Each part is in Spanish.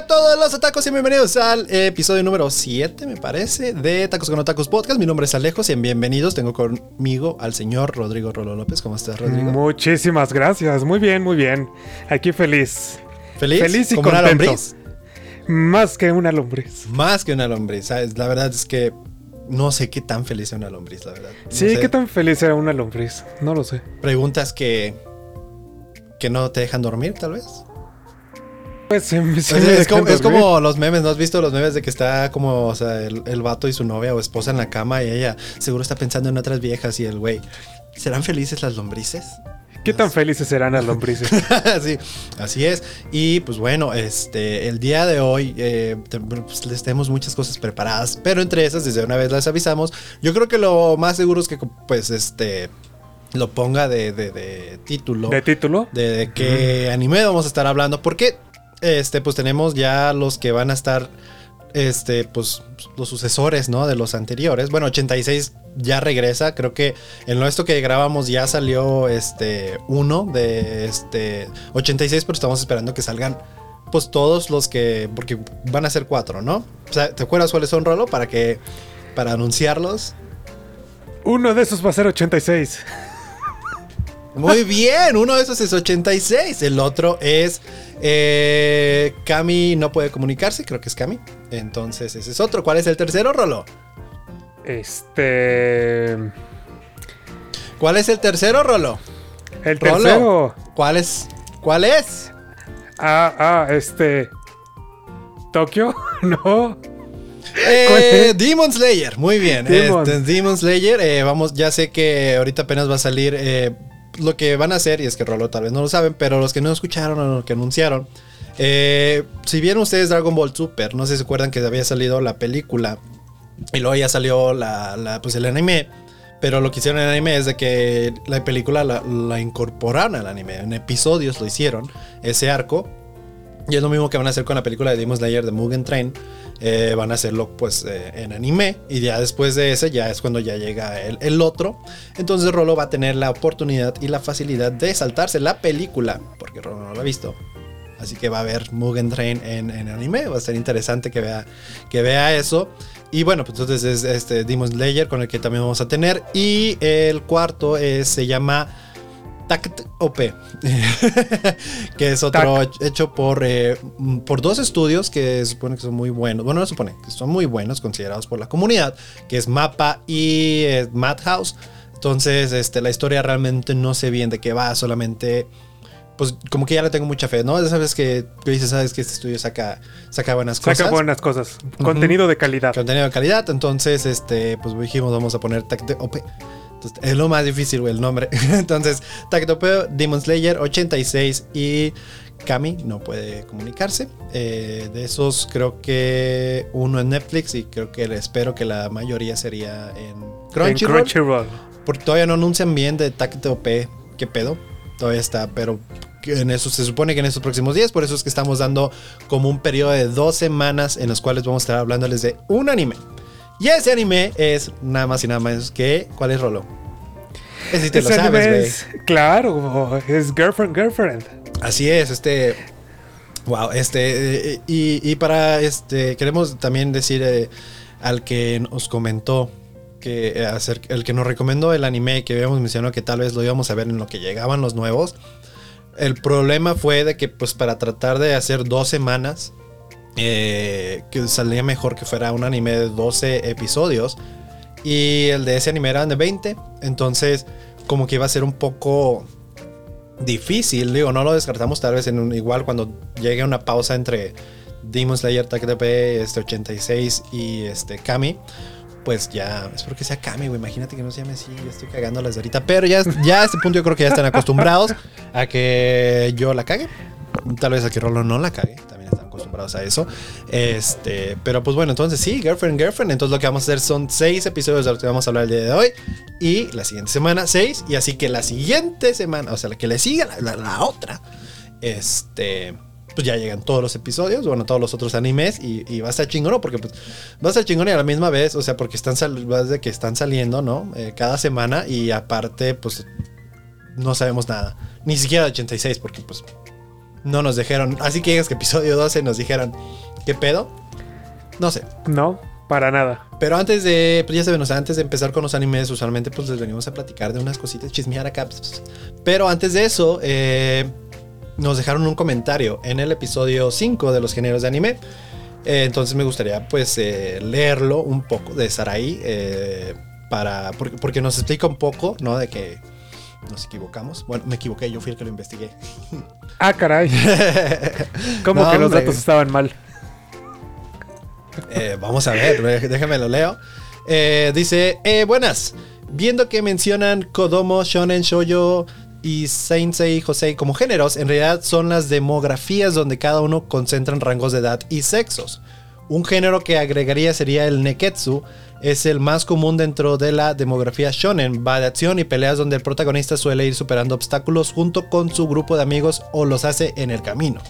a todos los atacos y bienvenidos al episodio número 7, me parece, de Tacos con Otacos Podcast. Mi nombre es Alejos y bienvenidos. Tengo conmigo al señor Rodrigo Rolo López. ¿Cómo estás, Rodrigo? Muchísimas gracias. Muy bien, muy bien. Aquí feliz. ¿Feliz? Feliz y ¿Como una contento. lombriz? Más que una lombriz. Más que una lombriz, ¿sabes? La verdad es que no sé qué tan feliz es una lombriz, la verdad. No Sí, sé. ¿qué tan feliz era una lombriz? No lo sé. Preguntas que, que no te dejan dormir, tal vez. Pues O sea, me es, como, es los memes, ¿no has visto los memes de que está como, o sea, el, el vato y su novia o esposa en la cama y ella seguro está pensando en otras viejas y el güey, ¿serán felices las lombrices? ¿Qué tan felices serán las lombrices? sí, así es. Y pues bueno, este, el día de hoy eh, pues, les tenemos muchas cosas preparadas, pero entre esas, desde una vez las avisamos. Yo creo que lo más seguro es que pues este lo ponga de, de- de título ¿De título? de, de qué anime vamos a estar hablando, porque este, pues tenemos ya los que van a estar, este, pues los sucesores, ¿no? De los anteriores. Bueno, 86 ya regresa, creo que en lo esto que grabamos ya salió, este, uno de, este, 86, pero estamos esperando que salgan, pues todos los que, porque van a ser cuatro, ¿no? O sea, ¿te acuerdas cuáles son, Rolo? Para que, para anunciarlos. Uno de esos va a ser 86. Muy bien, uno de esos es 86, el otro es eh, Cami no puede comunicarse, creo que es Cami. Entonces ese es otro. ¿Cuál es el tercero, Rolo? Este. ¿Cuál es el tercero, Rolo? El Rolo. tercero. ¿Cuál es? ¿Cuál es? Ah, ah, este. ¿Tokio? no. Eh, Demon Slayer, muy bien. Demon. Este, Demon Slayer, eh, vamos, ya sé que ahorita apenas va a salir eh, lo que van a hacer, y es que Rolo tal vez no lo saben, pero los que no escucharon o los que anunciaron, eh, si vieron ustedes Dragon Ball Super, no sé si se acuerdan que había salido la película y luego ya salió la, pues el anime. Pero lo que hicieron el anime es de que la película la, la incorporaron al anime. En episodios lo hicieron, ese arco. Y es lo mismo que van a hacer con la película de Demon Slayer de Mugen Train. Eh, van a hacerlo pues eh, en anime. Y ya después de ese ya es cuando ya llega el, el otro. Entonces Rolo va a tener la oportunidad y la facilidad de saltarse la película. Porque Rolo no lo ha visto. Así que va a ver Mugen Train en, en anime. Va a ser interesante que vea, que vea eso. Y bueno, pues entonces es este Demon Slayer con el que también vamos a tener. Y el cuarto es, se llama Tact OP. que es otro hecho por, eh, por dos estudios que supone que son muy buenos. Bueno, no supone que son muy buenos, considerados por la comunidad. Que es Mapa y eh, Madhouse. Entonces, este, la historia realmente no sé bien de qué va, solamente pues como que ya le tengo mucha fe, ¿no? Sabes que, que dices, sabes que este estudio saca, saca buenas cosas. Saca buenas cosas. Contenido de calidad. Contenido de calidad. Entonces, este, pues dijimos, vamos a poner Tacte OP. Entonces, es lo más difícil, güey, el nombre. Entonces, Tacte OP, Demon Slayer 86 y Kami no puede comunicarse. Eh, de esos, creo que uno en Netflix y creo que espero que la mayoría sería en En Crunchyroll. Porque todavía no anuncian bien de Tacte OP. ¿Qué pedo? Todavía está, pero en eso se supone que en estos próximos días. Por eso es que estamos dando como un periodo de dos semanas en los cuales vamos a estar hablándoles de un anime. Y ese anime es nada más y nada más que. ¿Cuál es Rolo? Ese sí te Ese lo sabes, anime güey. es- Claro, es Girlfriend, Girlfriend. Así es, este. Wow, este. eh, y, y para este. Queremos también decir eh, al que nos comentó. Que eh, hacer, el que nos recomendó el anime que habíamos mencionado que tal vez lo íbamos a ver en lo que llegaban los nuevos. El problema fue de que, pues, para tratar de hacer dos semanas, eh, que salía mejor que fuera un anime de 12 episodios. Y el de ese anime eran de 20. Entonces, como que iba a ser un poco difícil. Digo, no lo descartamos tal vez en un, igual cuando llegue una pausa entre Demon Slayer TKTP este 86 y este Kami. Pues ya, espero que sea Kami, güey. Imagínate que no se llame así. Yo estoy cagándolas de ahorita. Pero ya, ya a este punto yo creo que ya están acostumbrados a que yo la cague. Tal vez a que Rolo no la cague. También están acostumbrados a eso. Este, pero pues bueno, entonces sí, Girlfriend, Girlfriend. Entonces lo que vamos a hacer son seis episodios de los que vamos a hablar el día de hoy. Y la siguiente semana, seis. Y así que la siguiente semana, o sea, la que le siga, la, otra, este, pues ya llegan todos los episodios, bueno, todos los otros animes. Y, va a estar chingón, ¿no? Porque pues va a estar chingón y a la misma vez, o sea, porque están, sal- de que están saliendo, ¿no? Eh, cada semana. Y aparte, pues no sabemos nada. Ni siquiera de 86, porque pues no nos dijeron. Así que es que episodio 12 nos dijeron, ¿qué pedo? No sé. No, para nada. Pero antes de, pues ya saben, o sea, antes de empezar con los animes, usualmente pues les venimos a platicar de unas cositas, chismear acá. pues, Pero antes de eso, eh, nos dejaron un comentario en el episodio 5 de los géneros de anime. Eh, entonces me gustaría pues eh, leerlo un poco de Sarai eh, para, porque, porque nos explica un poco, ¿no? De que nos equivocamos. Bueno, me equivoqué, yo fui el que lo investigué. Ah, caray. ¿Cómo No, que los hombre. datos estaban mal? Eh, vamos a ver, déjame lo leo. Eh, dice, eh, buenas. Viendo que mencionan Kodomo, Shonen, Shoujo y Sensei Josei como géneros, en realidad son las demografías donde cada uno concentran rangos de edad y sexos. Un género que agregaría sería el Neketsu, es el más común dentro de la demografía shonen, va de acción y peleas donde el protagonista suele ir superando obstáculos junto con su grupo de amigos o los hace en el camino.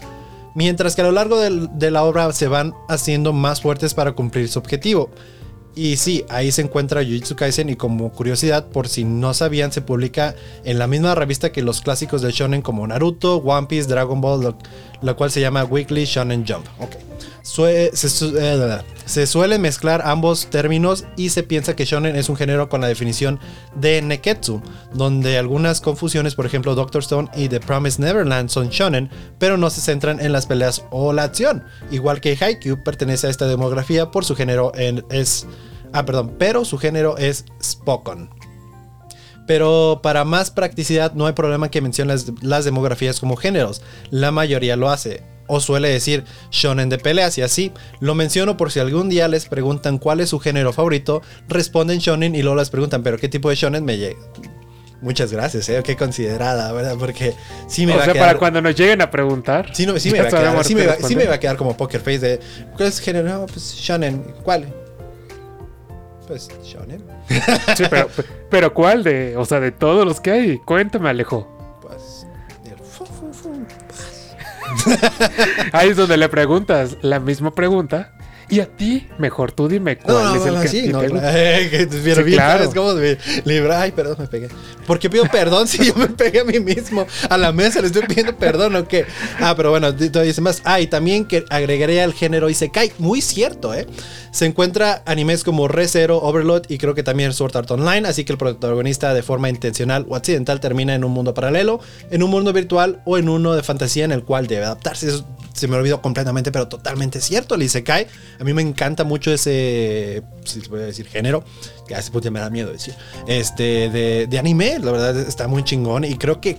Mientras que a lo largo de la obra se van haciendo más fuertes para cumplir su objetivo. Y sí, ahí se encuentra Jujutsu Kaisen y como curiosidad, por si no sabían, se publica en la misma revista que los clásicos del shonen como Naruto, One Piece, Dragon Ball, lo, la cual se llama Weekly Shonen Jump. Ok. Eh, se suele mezclar ambos términos y se piensa que shonen es un género con la definición de neketsu, donde algunas confusiones, por ejemplo, Doctor Stone y The Promised Neverland son shonen, pero no se centran en las peleas o la acción. Igual que Haikyuu pertenece a esta demografía por su género en- es ah, perdón, pero su género es Spokon. Pero para más practicidad no hay problema que mencione las, las demografías como géneros. La mayoría lo hace. O suele decir shonen de peleas y así. Lo menciono por si algún día les preguntan cuál es su género favorito. Responden shonen y luego les preguntan, pero ¿qué tipo de shonen me llega? Muchas gracias, eh. Qué considerada, ¿verdad? Porque sí me o va sea, a quedar... para cuando nos lleguen a preguntar. Sí, no, sí, me va a quedar, sí, me va, sí me responder. va a quedar como poker face de... ¿Cuál es el género? No, pues shonen. ¿Cuál? Pues shonen. Sí, pero, pero ¿cuál de, o sea, de todos los que hay? Cuéntame, Alejo. Ahí es donde le preguntas la misma pregunta. Y a ti, mejor tú dime cuál No, es el no, que sí, no, te gusta. Eh, Sí, claro. ¿sabes cómo me libra? Ay, perdón, me pegué. ¿Por qué pido perdón si yo me pegué a mí mismo? A la mesa le estoy pidiendo perdón o qué. Ah, pero bueno, todavía dice más. Ah, y también que agregaría al género Isekai. Muy cierto, ¿eh? Se encuentra animes como Re Zero, Overlord y creo que también Sword Art Online. Así que el protagonista de forma intencional o accidental termina en un mundo paralelo, en un mundo virtual o en uno de fantasía en el cual debe adaptarse. Eso se me olvidó completamente, pero totalmente cierto. El Isekai, a mí me encanta mucho ese, si se puede decir, género. Ya a ese punto ya me da miedo decir. Este, de, de anime, la verdad está muy chingón. Y creo que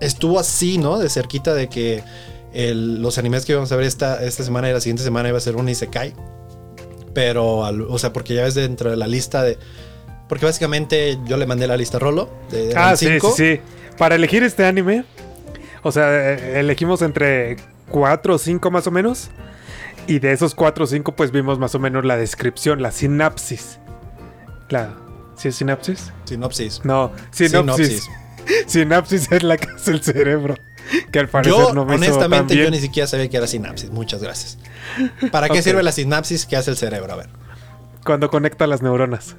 estuvo así, ¿no? De cerquita de que el- los animes que íbamos a ver esta, esta semana y la siguiente semana iba a ser un Isekai. Pero, al- o sea, porque ya ves dentro de la lista de. Porque básicamente yo le mandé la lista a Rolo. De, Ah, sí, sí, sí. Para elegir este anime, o sea, eh, elegimos entre cuatro o cinco más o menos. Y de esos cuatro o cinco, pues vimos más o menos la descripción, la sinapsis. La. ¿Sí es sinapsis? Sinopsis. No, sinopsis. Sinopsis. Sinapsis es la que hace el cerebro. Que al parecer Yo, no me honestamente, yo ni siquiera sabía que era sinapsis. Muchas gracias. ¿Para qué sirve la sinapsis que hace el cerebro? A ver. Cuando conecta las neuronas.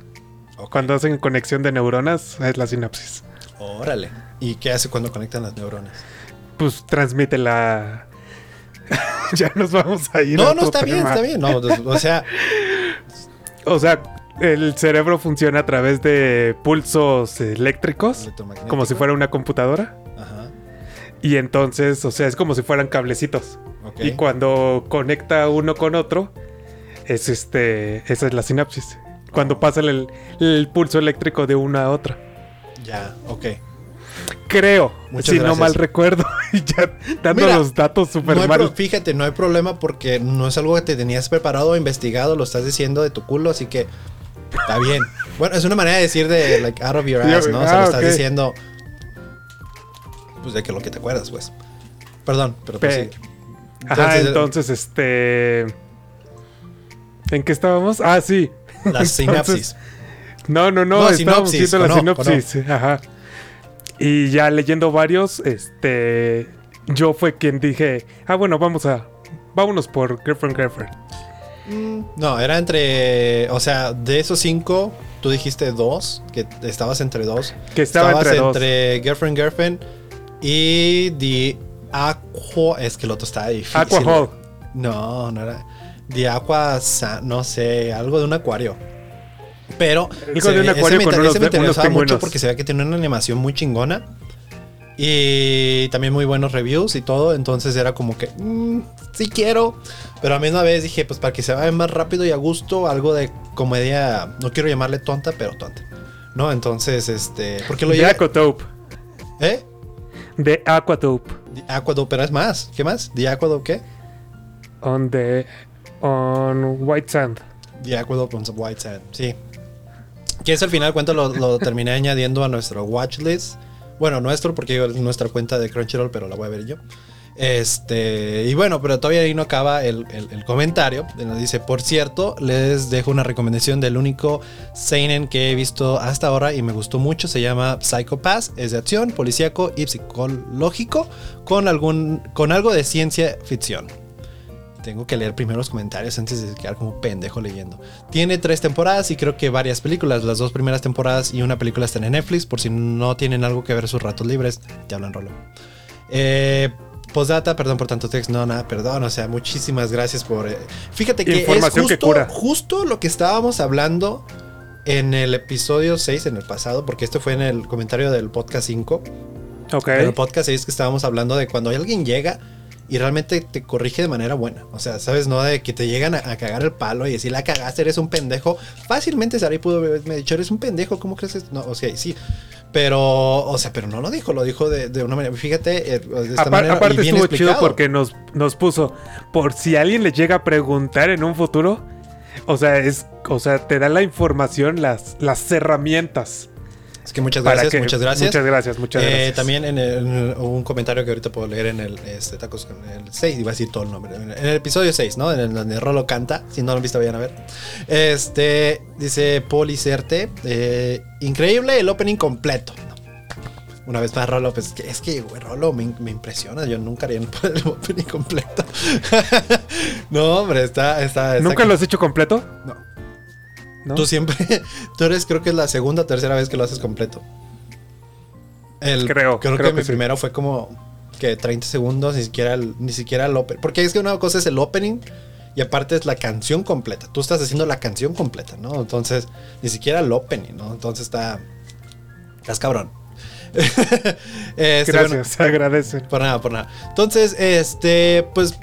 Ok. Cuando hacen conexión de neuronas, es la sinapsis. Órale. ¿Y qué hace cuando conectan las neuronas? Pues transmite la. ya nos vamos a ir. a No, no, está bien, está bien. No, o sea, O sea, el cerebro funciona a través de pulsos eléctricos, como si fuera una computadora. Ajá. Y entonces, o sea, es como si fueran cablecitos. Y cuando conecta uno con otro, es este, esa es la sinapsis. Cuando pasa el, el pulso eléctrico de una a otra. Ya, ok. Creo, Muchas si no mal recuerdo, y ya dando Mira, los datos súper No mal. fíjate, no hay problema porque no es algo que te tenías preparado o investigado, lo estás diciendo de tu culo, así que está bien. Bueno, es una manera de decir de like out of your ass, ¿no? O sea, ah, lo estás diciendo pues de que lo que te acuerdas, pues. Perdón, pero pues Pe- sí. Ajá, entonces, este. ¿En qué estábamos? Ah, sí. la Entonces, sinapsis. No, no, no, No, estábamos sinopsis, viendo la. Ajá. Y ya leyendo varios, este. Yo fue quien dije, ah, bueno, vamos a. Vámonos por Girlfriend Girlfriend. No, era entre, o sea, de esos cinco, tú dijiste dos, que estabas entre dos. Que estaba Estabas entre dos. entre Girlfriend Girlfriend y The Aqua. Es que el otro estaba difícil. Aqua Hall. No, no era. The Aqua. No sé, algo de un acuario. Pero. Se de ve- ese me, unos- ese me interesaba mucho porque se ve que tiene una animación muy chingona. Y también muy buenos reviews y todo. Entonces era como que. mm, sí quiero. Pero a la misma vez dije, pues para que se vaya más rápido y a gusto, algo de comedia. No quiero llamarle tonta, pero tonta. ¿No? Entonces, este. Porque lo De. Aquatope. ¿Eh? De Aquatope. The Aqueduct, pero es más. ¿Qué más? ¿The Aqueduct qué? On the. On White Sand. The Aqueduct on White Sand. Sí. Que es al final de cuentas lo, lo terminé añadiendo a nuestro watchlist. Bueno, nuestro, porque es nuestra cuenta de Crunchyroll, pero la voy a ver yo. Este, y bueno, pero todavía ahí no acaba el, el- el comentario. Nos dice, por cierto, les dejo una recomendación del único Seinen que he visto hasta ahora y me gustó mucho. Se llama Psycho Pass. Es de acción, policíaco y psicológico con, algún, con algo de ciencia ficción. Tengo que leer primero los comentarios antes de quedar como pendejo leyendo. Tiene tres temporadas y creo que varias películas. Las dos primeras temporadas y una película están en Netflix. Por si no tienen algo que ver sus ratos libres, te hablan rolo. Eh, postdata, perdón por tanto texto. No, nada, perdón. O sea, muchísimas gracias por. eh, Fíjate que es que justo, cura. justo lo que estábamos hablando en el episodio 6, en el pasado, porque esto fue en el comentario del podcast 5. Ok. En el podcast 6 que estábamos haberlo de cuando alguien llega y realmente te corrige de manera buena. O sea, ¿sabes? No de que te llegan a, a cagar el palo y decir, la cagaste, eres un pendejo. Fácilmente Sari pudo haberme dicho, eres un pendejo, ¿cómo crees? que-?" No, o sea, sí. Pero, o sea, pero no lo dijo, lo dijo de, de una manera. Fíjate, eh, de esta Apar- manera. y aparte bien estuvo chido porque nos, nos puso, por si alguien le llega a preguntar en un futuro, o sea, es, o sea, te da la información, las, las herramientas. Es que muchas gracias, que- muchas gracias. Muchas gracias, muchas Eh, gracias. También en, el- un comentario que ahorita puedo leer en el este, Tacos con el 6, iba a decir todo el nombre. En el, episodio 6, ¿no? En el donde Rolo canta. Si no lo han visto, vayan a ver. Este dice Policerte. eh, increíble el opening completo. No. Una vez más, Rolo, pues que- es que, güey, Rolo me, me impresiona. Yo nunca haría el opening completo. no, hombre, está. está, está ¿Nunca lo has hecho completo? No. ¿No? Tú siempre, tú eres creo que es la segunda o tercera vez que lo haces completo. El, Creo, creo, creo que, que mi sí. primero fue como que 30 segundos, ni siquiera el, ni siquiera el opening. Porque es que una cosa es el opening y aparte es la canción completa. Tú estás haciendo la canción completa, ¿no? Entonces, ni siquiera el opening, ¿no? Entonces está. Estás cabrón. Este, bueno, Gracias, se agradece. por nada, por nada. Entonces, este, pues,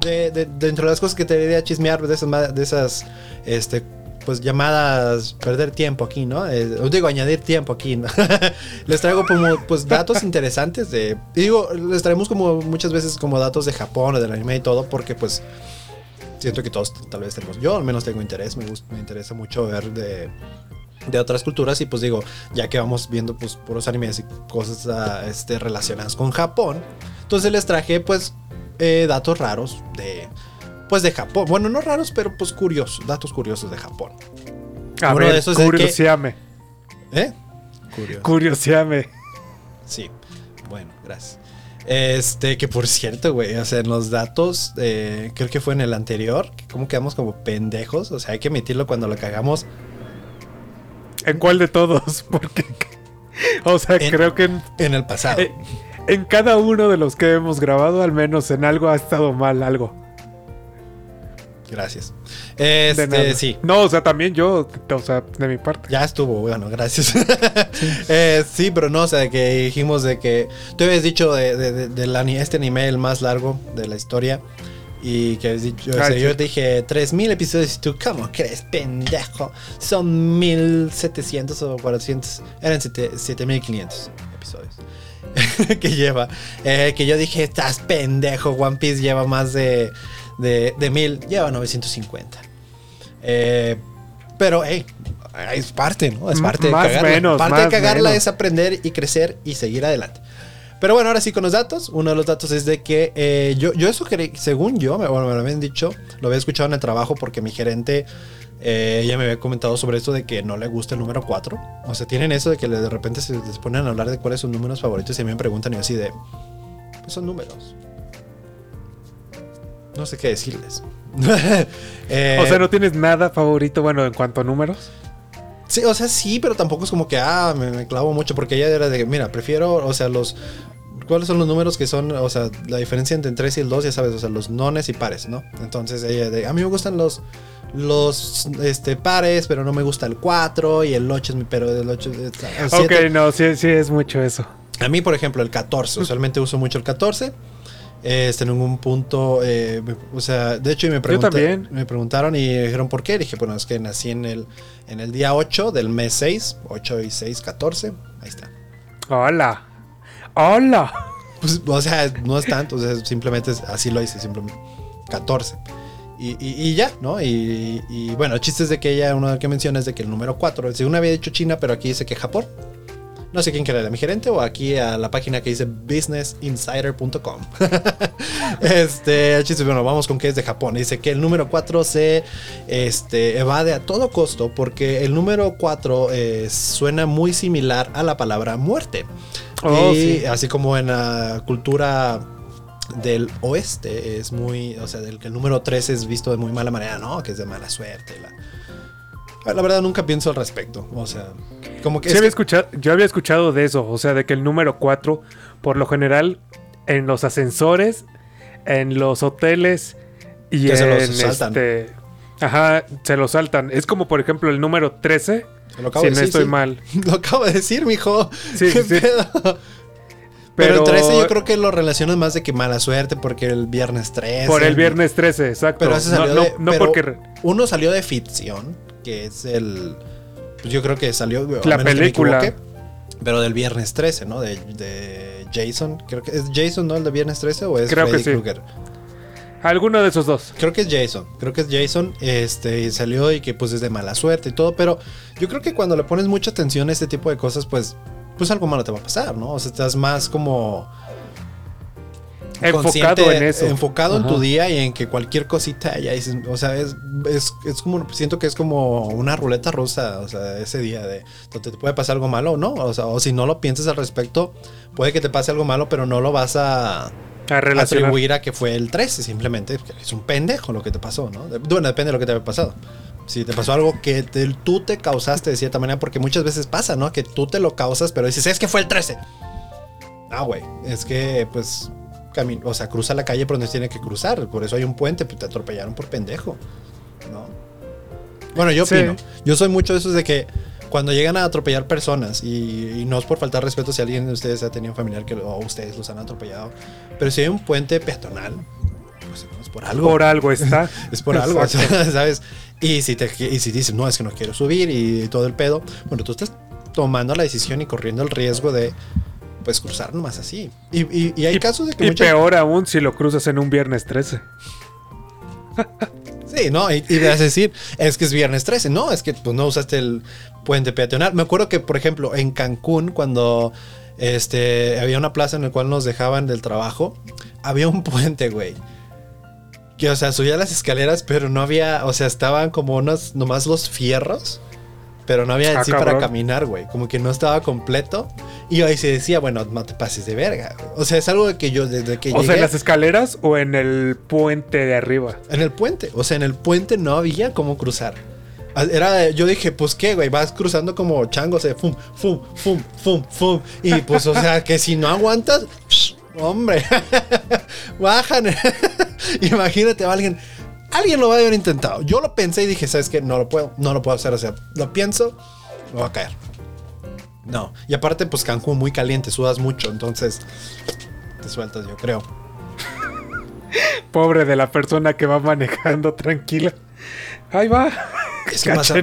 de, de- dentro de las cosas que te quería chismear, de esas, de esas, este, pues llamadas, perder tiempo aquí, ¿no? Eh, os digo, añadir tiempo aquí, ¿no? les traigo como, pues, datos interesantes de, digo, les traemos como muchas veces como datos de Japón o del anime y todo, porque, pues, siento que todos tal vez tenemos, yo al menos tengo interés, me gusta, me interesa mucho ver de de otras culturas y pues digo, ya que vamos viendo pues puros animes y cosas ah, este, relacionadas con Japón, entonces les traje pues eh, datos raros de pues de Japón, bueno no raros pero pues curiosos, datos curiosos de Japón, A Uno ver, de esos es que-. ¿eh? Curioso. Curioseame. Sí, bueno, gracias. Este, que por cierto, güey, o sea, en los datos, eh, creo que fue en el anterior, que como quedamos como pendejos, o sea, hay que emitirlo cuando lo cagamos. ¿En cuál de todos? Porque, o sea, En- creo que en, En el pasado. eh, en cada uno de los que hemos grabado, al menos en algo ha estado mal algo. Gracias. Este, sí. No, o sea, también yo, o sea, de mi parte. Ya estuvo, bueno, gracias. Eh, sí, pero no, o sea, que dijimos de que tú habías dicho de, de- de- este anime el más largo de la historia. Y que dicho, o sea, sí. yo te dije 3000 episodios y tú, ¿cómo crees, pendejo? Son 1700 o 400, eran 7- 7500 episodios que lleva. Eh, que yo dije, estás pendejo, One Piece lleva más de, de, de 1000, lleva 950. Eh, pero, hey, es parte, ¿no? Es parte de más cagarla. menos, parte de cagarla menos. es aprender y crecer y seguir adelante. Pero bueno, ahora sí con los datos. Uno de los datos es de que eh, yo, yo eso según yo, me, bueno, me lo habían dicho, lo había escuchado en el trabajo porque mi gerente eh, ya me había comentado sobre esto de que no le gusta el número 4. O sea, tienen eso de que de repente se les ponen a hablar de cuáles son sus números favoritos y a mí me preguntan y yo así de, pues son números. No sé qué decirles. Eh, O sea, no tienes nada favorito, bueno, en cuanto a números. Sí, o sea, sí, pero tampoco es como que, ah, me, me clavo mucho, porque ella era de, mira, prefiero, o sea, los ¿cuáles son los números que son, o sea, la diferencia entre el 3 y el 2, ya sabes, o sea, los nones y pares, ¿no? Entonces ella de, a mí me gustan los los este pares, pero no me gusta el 4 y el 8 es mi, pero el 8 el 7. Ok, no, sí, sí es mucho eso. A mí, por ejemplo, el 14, usualmente uso mucho el 14. Este, en ningún punto, eh, me- o sea, de hecho me, pregunta- también. me preguntaron y dijeron por qué. Dije, bueno, es que nací en el, en el día 8 del mes 6, 8 y 6, 14. Ahí está. Hola. Hola. Pues, o sea, no es tanto, o sea, simplemente es- así lo hice, simplemente 14. Y, y- y ya, ¿no? Y, y, bueno, el chiste es de que ella, uno que menciona es de que el número 4, según había dicho China, pero aquí dice que Japón. No sé quién a mi gerente o aquí a la página que dice businessinsider.com. este, el chiste bueno, vamos con que es de Japón. Dice que el número 4 se este, evade a todo costo porque el número 4 eh, suena muy similar a la palabra muerte. Oh, y sí. así como en la cultura del oeste es muy, o sea, del que el número 3 es visto de muy mala manera, ¿no? Que es de mala suerte. La, la verdad nunca pienso al respecto, o sea, como que... Sí había que- escuchado, yo había escuchado de eso, o sea, de que el número 4, por lo general, en los ascensores, en los hoteles y Que se en los saltan. este. Ajá, se lo saltan. Es como, por ejemplo, el número 13. lo acabo Si de no decir, estoy sí. mal. Lo acabo de decir, mijo. Sí, ¿Qué sí, pedo? Pero, Pero- el 13 yo creo que lo relacionas más de que mala suerte porque el viernes 13. Por el viernes 13, exacto. Pero ese no, salió no- de- no pero porque. Uno salió de ficción, que es el. Pues yo creo que salió. La que película. pero del viernes 13, ¿no? De, de Jason. Creo que es Jason, ¿no? El de viernes 13 o es Creo que Freddy sí. Krueger. Alguno de esos dos. Creo que es Jason. Creo que es Jason. Este, salió y que pues es de mala suerte y todo. Pero yo creo que cuando le pones mucha atención a este tipo de cosas, pues. Pues algo malo te va a pasar, ¿no? O sea, estás más como. Enfocado en eso. Enfocado en Ajá. tu día y en que cualquier cosita ya dices, o sea, es, es, es como, siento que es como una ruleta rusa, o sea, ese día de, te puede pasar algo malo o no, o sea, o si no lo piensas al respecto, puede que te pase algo malo, pero no lo vas a A atribuir a que fue el 13, simplemente es un pendejo lo que te pasó, ¿no? Bueno, depende de lo que te haya pasado. Si te pasó algo que te- tú te causaste de cierta manera, porque muchas veces pasa, ¿no? Que tú te lo causas, pero dices, es que fue el 13. Ah, güey, es que pues cami- o sea, cruza la calle por donde tiene que cruzar, por eso hay un puente, pues te atropellaron por pendejo, ¿no? Bueno, yo Sí. opino, yo soy mucho de esos de que cuando llegan a atropellar personas, y, y no es por faltar respeto si alguien de ustedes ha tenido un familiar que o ustedes los han atropellado, pero si hay un puente peatonal, pues es por algo. Por algo está. Es por algo, o sea, Exacto. ¿sabes? Y si, te, y si dices, no, es que no quiero subir y todo el pedo, bueno, tú estás tomando la decisión y corriendo el riesgo de, pues, cruzar nomás así. Y, y- y hay Y- casos de que Y muchas... peor aún si lo cruzas en un viernes 13. Sí, ¿no? Y, y vas a decir, es que es viernes 13. No, es que pues, no usaste el puente peatonal. Me acuerdo que, por ejemplo, en Cancún, cuando este, había una plaza en la cual nos dejaban del trabajo, había un puente, güey. Que, o sea, subía las escaleras, pero no había, o sea, estaban como unos, nomás los fierros, pero no había en Ah, para caminar, güey. Como que no estaba completo. Y ahí se decía, bueno, no te pases de verga. O sea, es algo que yo, desde que O sea, llegué... en las escaleras o en el puente de arriba. En el puente. O sea, en el puente no había cómo cruzar. Era, yo dije, pues qué, güey, vas cruzando como changos de fum, fum, fum, fum, fum. Y pues, o sea, que si no aguantas, psh, hombre, bajan. Imagínate a alguien. Alguien lo va a haber intentado. Yo lo pensé y dije, ¿sabes qué? No lo puedo, no lo puedo hacer. O sea, lo pienso, me va a caer. No. Y aparte, pues Cancún muy caliente, sudas mucho, entonces te sueltas, yo creo. Pobre de la persona que va manejando tranquila. Ahí va. Es que pasa,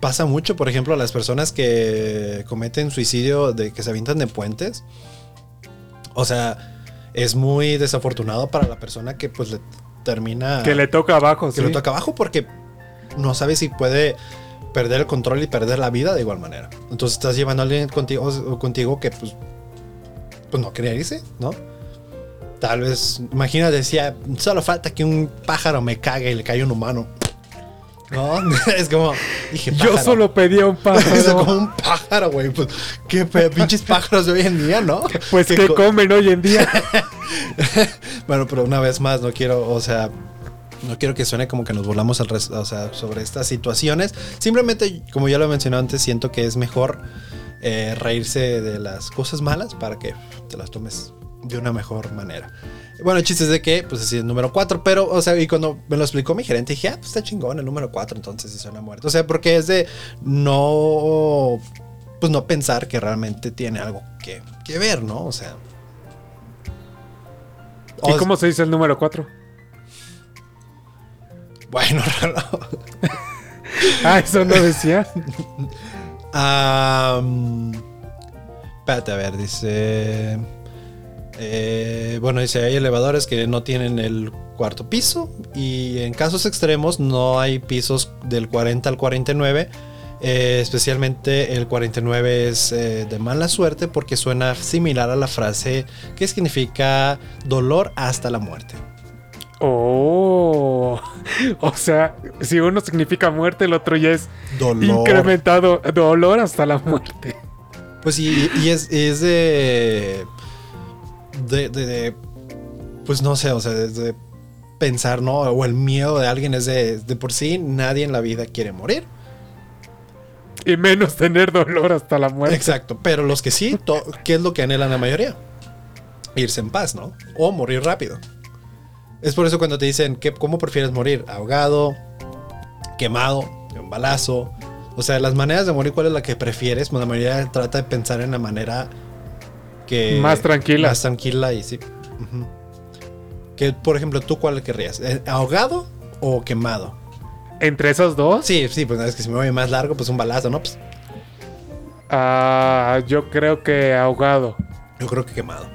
pasa mucho, por ejemplo, a las personas que cometen suicidio de que se avientan de puentes. O sea, es muy desafortunado para la persona que pues le termina Que le toca abajo, que sí. le toca abajo porque no sabe si puede perder el control y perder la vida de igual manera. Entonces estás llevando a alguien contigo, o contigo que pues, pues no quería irse, ¿no? Tal vez, imagínate, decía, solo falta que un pájaro me cague y le caiga un humano. No, es como, dije, Yo pájaro. solo pedía un Es pájaro. como un pájaro, güey. Pues, qué pinches pájaros de hoy en día, ¿no? Pues Qué que co- comen hoy en día. Bueno, pero una vez más, no quiero, o sea, no quiero que suene como que nos volamos al res- o sea, sobre estas situaciones. Simplemente, como ya lo mencioné antes, siento que es mejor eh, reírse de las cosas malas para que te las tomes de una mejor manera. Bueno, el chiste es de que, pues así, el número 4, pero, o sea, y cuando me lo explicó mi gerente, dije, ah, pues está chingón el número 4, entonces es una muerte. O sea, porque es de no, pues no pensar que realmente tiene algo que, que ver, ¿no? O sea. ¿Y cómo se dice el número 4? Bueno, Ah, eso no decía. Am, espérate, a ver, dice. eh, bueno, dice: hay elevadores que no tienen el cuarto piso. Y en casos extremos, no hay pisos del 40 al 49. Eh, especialmente el 49 es eh, de mala suerte porque suena similar a la frase que significa dolor hasta la muerte. Oh. O sea, si uno significa muerte, el otro ya es Dolor. incrementado dolor hasta la muerte. Pues y, y es, es de, de, de- de- Pues no sé, o sea, de pensar, ¿no? O el miedo de alguien es de, de por sí, nadie en la vida quiere morir. Y menos tener dolor hasta la muerte. Exacto, pero los que sí, ¿qué es lo que anhelan la mayoría? Irse en paz, ¿no? O morir rápido. Es por eso cuando te dicen, ¿qué, ¿cómo prefieres morir? ¿Ahogado? ¿Quemado? ¿De un balazo? O sea, las maneras de morir, ¿cuál es la que prefieres? Pues la mayoría trata de pensar en la manera que... Más tranquila. Más tranquila y sí. Que, por ejemplo, ¿tú cuál querrías? ¿Eh, ¿Ahogado o quemado? Entre esos dos, Sí, sí, pues es que si me voy más largo, pues un balazo, ¿no? Pues ah, yo creo que ahogado. yo creo que quemado.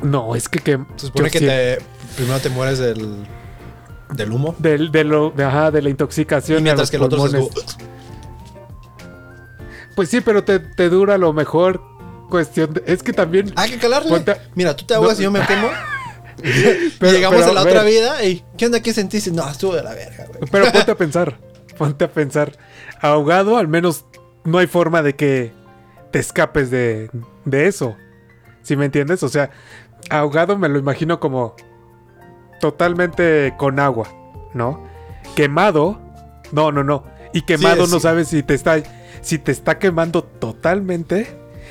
No, es que, que Se supone que sí- te, primero te mueres del, del humo. del- de, lo, de, ajá, de la intoxicación. Y mientras que el otro como- Pues sí, pero te, te dura lo mejor cuestión de- Es que también... Hay que calarle. Ponte- Mira, tú te ahogas No. y yo me quemo. Pero- llegamos pero, a la a otra vida y ¿qué onda? ¿Qué sentiste? No, estuvo de la verga, güey. Pero ponte a pensar. Ponte a pensar. Ahogado, al menos no hay forma de que te escapes de, de eso. ¿Sí me entiendes? O sea, ahogado me lo imagino como totalmente con agua, ¿no? Quemado, no, no, no. Y quemado Sí, no sabes si te está si te está quemando totalmente,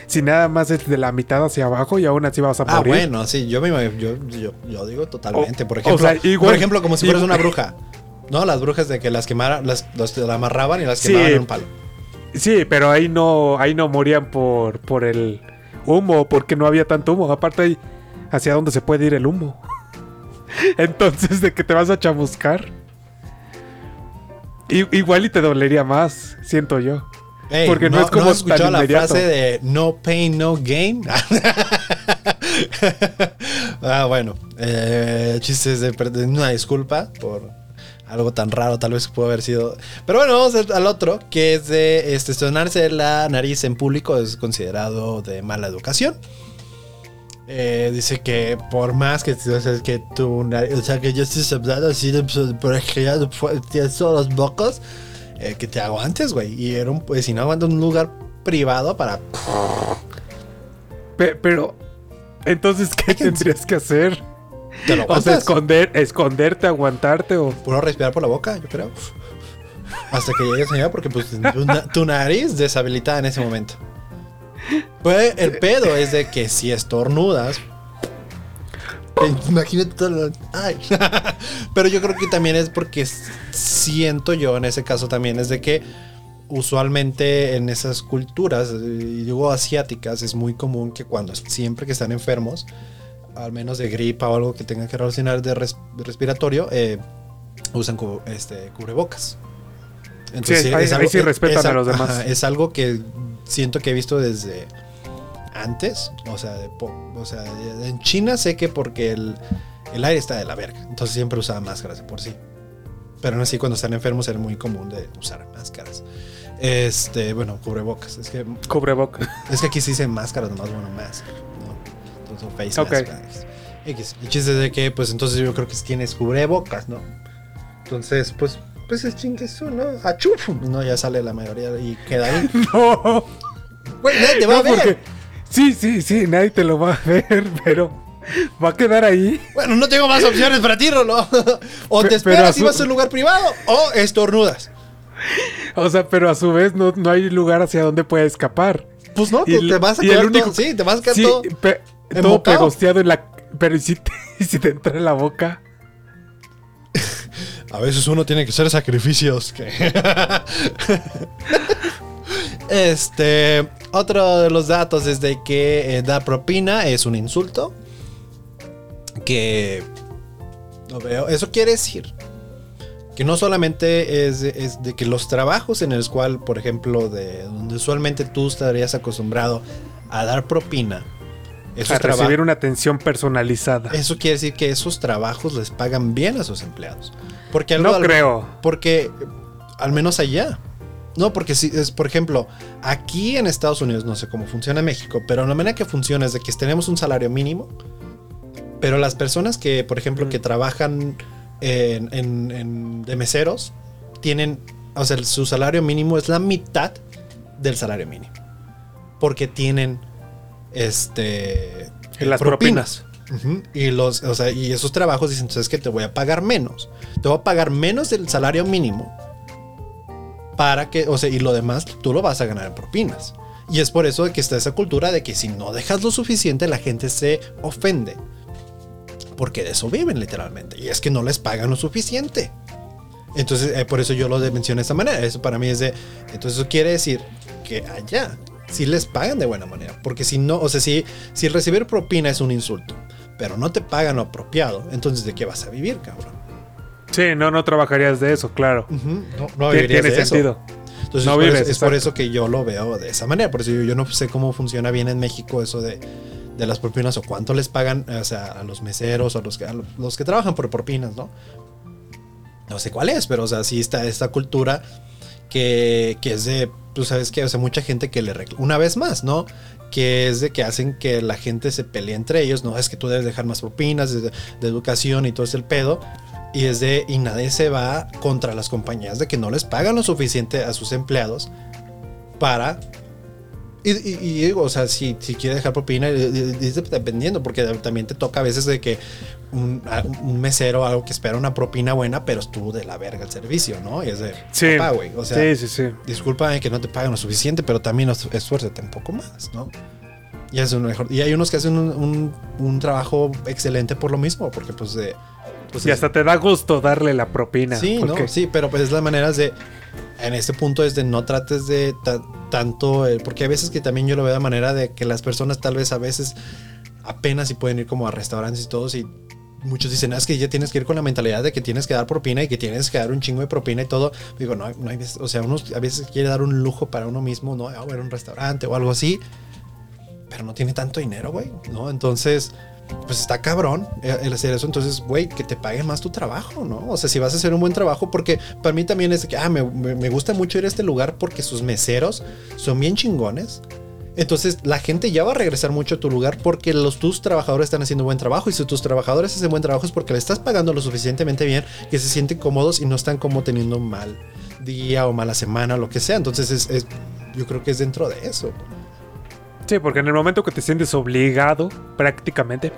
si nada más es de la mitad hacia abajo y aún así vas a Ah, morir. bueno, sí, yo me yo, yo, yo digo totalmente. O- por o ejemplo, sea, igual- por ejemplo, como si fueras igual- una bruja. ¿No? Las brujas de que las quemaran, las, los- la amarraban y las Sí. quemaban en un palo. Sí, pero ahí no, ahí no morían por, por el humo, porque no había tanto humo. Aparte ¿hacia dónde se puede ir el humo? Entonces, ¿de que te vas a chamuscar? I- igual y te dolería más, siento yo. Ey, Porque no es como has escuchado tan la inmediato. frase de no pain, no gain? ah, bueno. Eh, chistes de una disculpa por algo tan raro, tal vez que pudo haber sido. Pero bueno, vamos al otro, que es de este, sonarse la nariz en público, es considerado de mala educación. Eh, dice que por más que, o sea, que nariz, o sea, que yo estés hablando así de, por ejemplo, tienes todos los bocos, eh, que te aguantes, güey. Y era un, pues, si no aguantas un lugar privado para. Pe- pero, entonces, ¿qué tendrías que hacer? Te lo O sea, esconder, esconderte, aguantarte o... Puro respirar por la boca, yo creo. Hasta que llegues allá, porque pues tu, tu nariz deshabilitada en ese momento. Pues el pedo es de que si estornudas. Imagínate todo lo- ay. Pero yo creo que también es porque siento yo en ese caso también es de que usualmente en esas culturas, y digo asiáticas, es muy común que cuando siempre que están enfermos, al menos de gripa o algo que tenga que relacionar de, res- de respiratorio, eh, usan cu- este, cubrebocas. Sí, ahí- ahí sí respetan a los demás. ajá, es algo que siento que he visto desde antes. O sea, de o sea en China sé que porque el, el aire está de la verga. Entonces siempre usaba máscaras de por sí. Pero aún así cuando están enfermos era muy común de usar máscaras. Este, bueno, cubrebocas. Es que, Cubreboca. es que aquí se dicen máscaras nomás, bueno, mask. ¿no? Entonces, face Ok. mask, mask. X. El chiste es de que, pues entonces yo creo que tienes cubrebocas, ¿no? Entonces, pues, pues es chingueso, ¿no? Achuf. No, ya sale la mayoría y queda ahí. No. Güey, nadie te va No, a ver. porque... Sí, sí, sí, nadie te lo va a ver, pero va a quedar ahí. Bueno, no tengo más opciones para ti, Rolo. o te esperas y vas a un lugar privado o estornudas. O sea, pero a su vez no, no hay lugar hacia donde pueda escapar. Pues no, Y te vas a quedar único- todo- Sí, te vas a quedar Sí, todo. pe- todo pegosteado en la. Pero ¿y si te, y si te entra en la boca? A veces uno tiene que hacer sacrificios. que- este, otro de los datos es de que eh, dar propina es un insulto. Que lo veo. Eso quiere decir que no solamente es, es de que los trabajos en los cuales, por ejemplo, de donde usualmente tú estarías acostumbrado a dar propina. esos a recibir una atención personalizada. Eso quiere decir que esos trabajos les pagan bien a sus empleados. Porque algo no creo. porque, al menos allá. No, porque si es, por ejemplo, aquí en Estados Unidos, no sé cómo funciona en México, pero la manera que funciona es de que tenemos un salario mínimo, pero las personas que, por ejemplo, Mm. que trabajan en, en- en- de meseros, tienen, o sea, su salario mínimo es la mitad del salario mínimo. Porque tienen, este, Las propinas. Y los, o sea, y esos trabajos dicen, entonces que te voy a pagar menos. Te voy a pagar menos del salario mínimo para que, o sea, y lo demás tú lo vas a ganar en propinas. Y es por eso que está esa cultura de que si no dejas lo suficiente, la gente se ofende. Porque de eso viven literalmente. Y es que no les pagan lo suficiente. Entonces, eh, por eso yo lo menciono de esta manera. Eso para mí es de. Entonces, eso quiere decir que allá sí les pagan de buena manera. Porque si no, o sea, si, si recibir propina es un insulto, pero no te pagan lo apropiado, entonces ¿de qué vas a vivir, cabrón? Sí, no, no trabajarías de eso, claro. No, no vivirías Tiene de eso. sentido. Entonces, No es, por vives, eso, es por eso que yo lo veo de esa manera. Por eso yo, yo no sé cómo funciona bien en México eso de, de las propinas o cuánto les pagan o sea, a los meseros o a los que, a los que trabajan por propinas, ¿no? No sé cuál es, pero o sea, sí está esta cultura que, que es de, tú sabes que, o sea, mucha gente que le reclama, una vez más, ¿no? Que es de que hacen que la gente se pelee entre ellos, no, es que tú debes dejar más propinas de, de educación y todo ese el pedo. Y es de, y nadie se va contra las compañías de que no les pagan lo suficiente a sus empleados para. Y, y- y digo, o sea, si, si quiere dejar propina, y- y- y es dependiendo, porque también te toca a veces de que un, un mesero, algo que espera una propina buena, pero estuvo de la verga el servicio, ¿no? Y es de, Sí. papá, güey, o sea, sí, sí, sí. discúlpame que no te pagan lo suficiente, pero también es- esfuérzate un poco más, ¿no? Y, es un mejor, y hay unos que hacen un, un- un trabajo excelente por lo mismo, porque pues de... Pues y es- hasta te da gusto darle la propina. Sí, porque- no, sí, pero pues es la manera de. En este punto es de no trates de ta- tanto. eh, porque hay veces que también yo lo veo de manera de que las personas tal vez a veces apenas si pueden ir como a restaurantes y todos y muchos dicen, "Ah, es que ya tienes que ir con la mentalidad de que tienes que dar propina y que tienes que dar un chingo de propina y todo. Digo, no, no hay veces, o sea, uno a veces quiere dar un lujo para uno mismo, ¿no? A ver un restaurante o algo así, pero no tiene tanto dinero, güey, ¿no? Entonces, pues está cabrón el hacer eso. Entonces, güey, que te paguen más tu trabajo, ¿no? O sea, si vas a hacer un buen trabajo, porque para mí también es que, ah, me, me- gusta mucho ir a este lugar porque sus meseros son bien chingones. Entonces, la gente ya va a regresar mucho a tu lugar porque los, tus trabajadores están haciendo buen trabajo. Y si tus trabajadores hacen buen trabajo es porque le estás pagando lo suficientemente bien que se sienten cómodos y no están como teniendo mal día o mala semana o lo que sea. Entonces, es, es- yo creo que es dentro de eso. Sí, porque en el momento que te sientes obligado, prácticamente,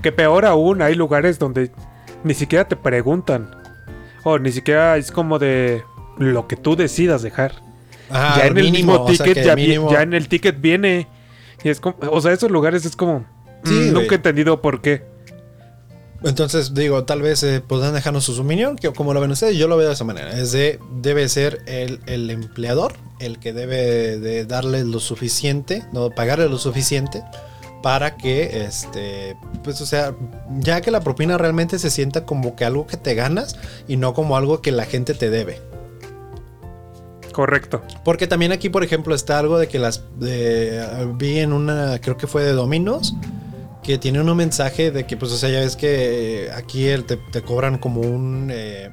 que peor aún, hay lugares donde ni siquiera te preguntan. O ni siquiera es como de lo que tú decidas dejar. Ajá, ya en el mínimo, mismo o sea, ticket, ya, mínimo- ya en el ticket viene. Y es como, o sea, esos lugares es como. Sí, mm, nunca he entendido por qué. Entonces, digo, tal vez eh, podrán dejarnos su opinión, que como lo ven ustedes, yo lo veo de esa manera. Es de, debe ser el, el empleador el que debe de darle lo suficiente, no pagarle lo suficiente para que, este, pues, o sea, ya que la propina realmente se sienta como que algo que te ganas y no como algo que la gente te debe. Correcto. Porque también aquí, por ejemplo, está algo de que las de, vi en una, creo que fue de Dominos, que tiene un mensaje de que, pues, o sea, ya ves que eh, aquí el- te, te cobran como un, eh,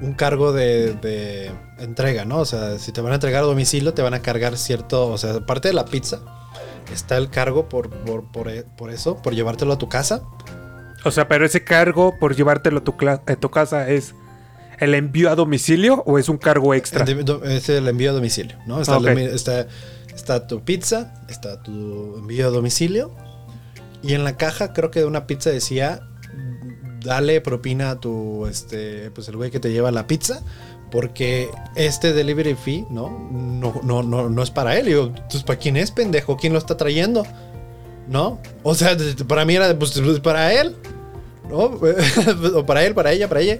un cargo de, de entrega, ¿no? O sea, si te van a entregar a domicilio, te van a cargar cierto, o sea, aparte de la pizza, está el cargo por, por, por, e- por eso, por llevártelo a tu casa. O sea, pero ese cargo por llevártelo a tu, a tu casa es el envío a domicilio o es un cargo extra. Es el envío a domicilio, ¿no? Está, el está, está tu pizza, está tu envío a domicilio. Y en la caja, creo que de una pizza decía: Dale propina a tu, este, pues el güey que te lleva la pizza. Porque este delivery fee, ¿no? No, no, no, no es para él. Yo, entonces, ¿para quién es, pendejo? ¿Quién lo está trayendo? ¿No? O sea, para mí era pues, pues, para él. ¿No? o para él, para ella, para ella.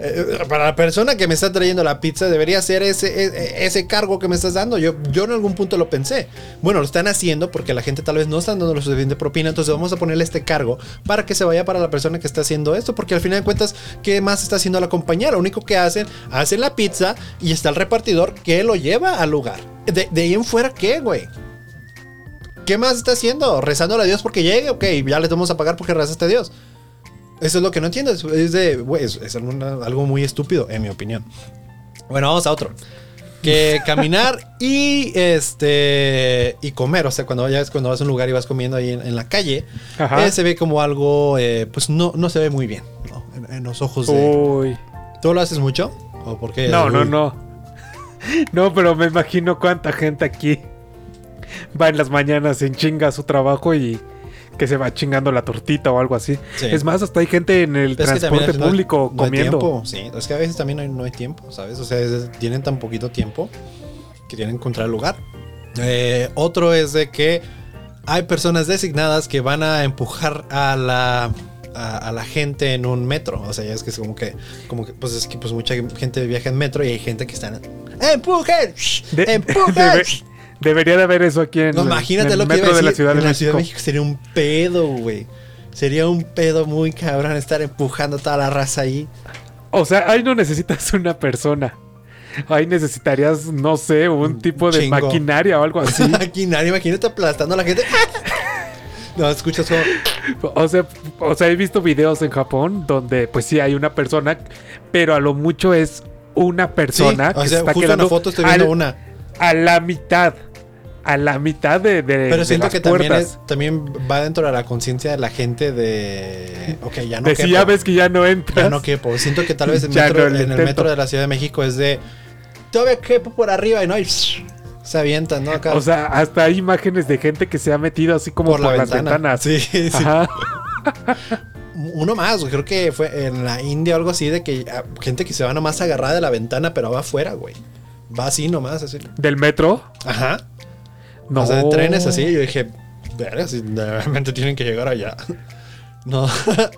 Eh, para la persona que me está trayendo la pizza debería ser ese, ese, ese cargo que me estás dando. Yo, yo en algún punto lo pensé. Bueno, lo están haciendo porque la gente tal vez no está dando lo suficiente propina. Entonces vamos a ponerle este cargo para que se vaya para la persona que está haciendo esto. Porque al final de cuentas, ¿qué más está haciendo la compañía? Lo único que hacen, hacen la pizza y está el repartidor que lo lleva al lugar. De, ahí en fuera, ¿qué, güey? ¿Qué más está haciendo? ¿Rezándole a Dios porque llegue? Ok, ya le vamos a pagar porque rezaste a Dios. Eso es lo que no entiendo. Es, de, güey, es, algo muy estúpido, en mi opinión. Bueno, vamos a otro. Que caminar y este y comer, o sea, cuando ya cuando vas a un lugar y vas comiendo ahí en, en la calle, eh, se ve como algo, eh, pues no, no se ve muy bien, ¿no? En, en los ojos de. Uy. ¿Tú lo haces mucho? ¿O por qué? No, no, no. No, pero me imagino cuánta gente aquí va en las mañanas en chinga a su trabajo y que se va chingando la tortita o algo así. Sí. Es más, hasta hay gente en el es transporte público no hay comiendo. tiempo, sí, es que a veces también no hay, no hay tiempo, ¿sabes? O sea, es- tienen tan poquito tiempo que tienen que encontrar lugar. Eh, otro es de que hay personas designadas que van a empujar a la a, a la gente en un metro. O sea, ya es que es como que, como que, pues es que pues mucha gente viaja en metro y hay gente que ¡Empujen! De- ¡Empujen! Debe- debería de haber eso aquí en, No, imagínate en lo el que metro de la Ciudad de en la México. Ciudad de México sería un pedo, güey. Sería un pedo muy cabrón estar empujando toda la raza ahí. O sea, ahí no necesitas una persona. Ahí necesitarías, no sé, un tipo de chingo. maquinaria o algo así. Maquinaria, imagínate aplastando a la gente. No, escuchas como. O sea, o sea, he visto videos en Japón donde pues sí hay una persona, pero a lo mucho es una persona Sí, o que sea, se está justo en quedando la foto estoy viendo al- una. a la mitad. A la mitad de, de, Pero de siento las que también, puertas. es- también va dentro de la conciencia de la gente de. Ok, ya no de si quepo. ya ves que ya no entras. Ya no quepo. Siento que tal vez el Ya metro- no le en el metro de la Ciudad de México es de. Todavía quepo por arriba y no. Y se avientan, ¿no? Acá O sea, hasta hay imágenes de gente que se ha metido así como por por, la las ventana. ventanas. Sí, sí. Ajá. Uno más, güey, creo que fue en la India o algo así, de que ah, gente que se va nomás agarrada de la ventana, pero va afuera, güey. Va así nomás, así. Del metro. Ajá. No. O trenes así. Yo dije, si realmente tienen que llegar allá. No.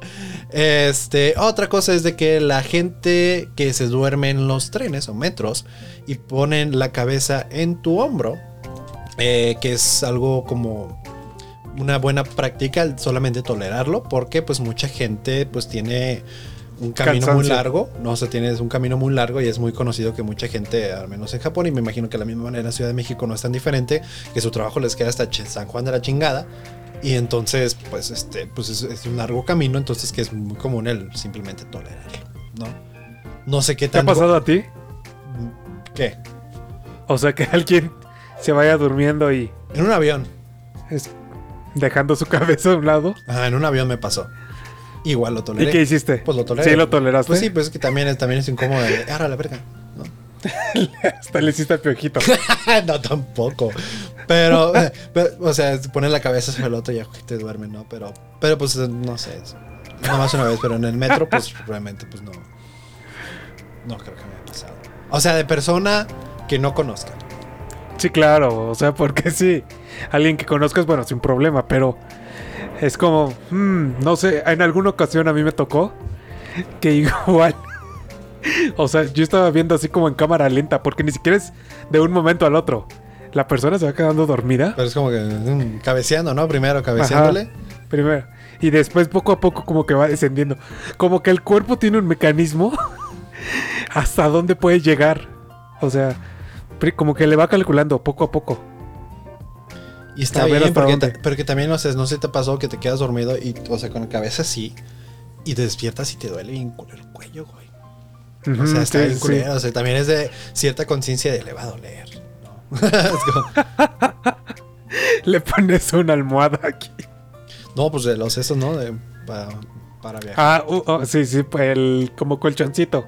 este, otra cosa es de que la gente que se duerme en los trenes o metros y ponen la cabeza en tu hombro, eh, que es algo como una buena práctica solamente tolerarlo, porque pues mucha gente pues tiene un camino muy largo, no, o sea, tienes un camino muy largo y es muy conocido que mucha gente, al menos en Japón, y me imagino que de la misma manera en Ciudad de México no es tan diferente, que su trabajo les queda hasta San Juan de la chingada. Y entonces, pues, este, pues es, es un largo camino, entonces que es muy común el simplemente tolerarlo, ¿no? No sé qué ¿Te ha tan... pasado a ti? ¿Qué? O sea, que alguien se vaya durmiendo y En un avión. es- dejando su cabeza a un lado. Ajá, en un avión me pasó. Igual lo toleré. ¿Y qué hiciste? Pues lo toleré. Sí, lo toleraste. Pues sí, pues es que también es, también es incómodo de, ahora la verga, ¿no? Hasta le hiciste el piojito. no, tampoco. Pero, pero, o sea, poner la cabeza sobre el otro y ya te duermen, ¿no? Pero, pero pues no sé. es- Nomás una vez, pero en el metro, pues realmente, pues no. No creo que me haya pasado. O sea, de persona que no conozca. Sí, claro. O sea, porque sí. Alguien que conozcas, bueno, sin problema, pero es como, mm, no sé, en alguna ocasión a mí me tocó que igual. O sea, yo estaba viendo así como en cámara lenta, porque ni siquiera es de un momento al otro. La persona se va quedando dormida. Pero es como que mm, cabeceando, ¿no? Primero cabeceándole. Primero. Y después poco a poco como que va descendiendo. Como que el cuerpo tiene un mecanismo hasta dónde puede llegar. O sea, como que le va calculando poco a poco. Y está A ver bien, porque, ta- pero que también, no sé, no sé si te pasó que te quedas dormido y, o sea, con la cabeza así. Y te despiertas y te duele bien culero el cuello, güey. O sea, está sí, bien sí. O sea, también es de cierta conciencia de le va a doler. ¿no? Es como- Le pones una almohada aquí. no, pues de los esos, ¿no? De, pa- para viajar. Ah, uh, oh, sí, sí, el como colchoncito.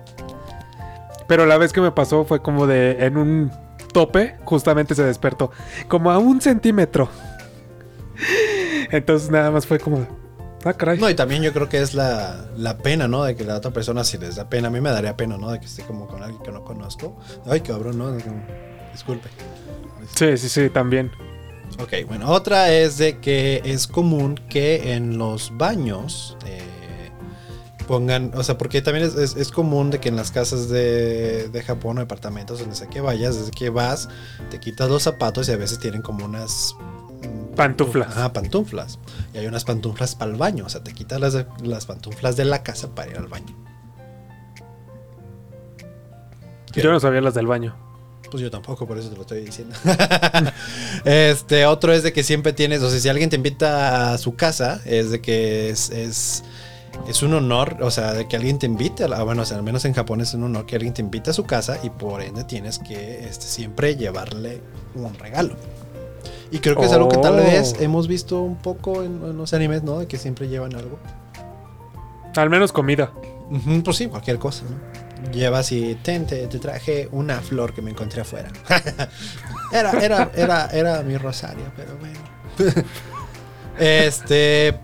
Pero la vez que me pasó fue como de en un tope, justamente se despertó. Como a un centímetro. Entonces nada más fue como. Ah, caray. No, y también yo creo que es la, la pena, ¿no? De que la otra persona si les da pena. A mí me daría pena, ¿no? De que esté como con alguien que no conozco. Ay, cabrón, ¿no? Disculpe. Sí, sí, sí, también. Ok, bueno, otra es de que es común que en los baños eh, pongan, o sea, porque también es, es- es común de que en las casas de, de Japón o departamentos donde sea que vayas, desde que vas, te quitas los zapatos y a veces tienen como unas mm, Pantuflas. Ajá, pantuflas. Y hay unas pantuflas para el baño, o sea, te quitas las, las pantuflas de la casa para ir al baño. ¿Qué? Yo no sabía las del baño. Pues yo tampoco, por eso te lo estoy diciendo. este, otro es de que siempre tienes, o sea, si alguien te invita a su casa, es de que es, es, es un honor, o sea, de que alguien te invite, a la- bueno, o sea, al menos en Japón es un honor que alguien te invite a su casa y por ende tienes que este, siempre llevarle un regalo. Y creo que es algo que tal Oh. vez hemos visto un poco en, en los animes, ¿no? De que siempre llevan algo. Al menos comida. Ujú, pues sí, cualquier cosa, ¿no? Llevas y ten, te, te traje una flor que me encontré afuera. era, era, era, era mi rosario, pero bueno. este.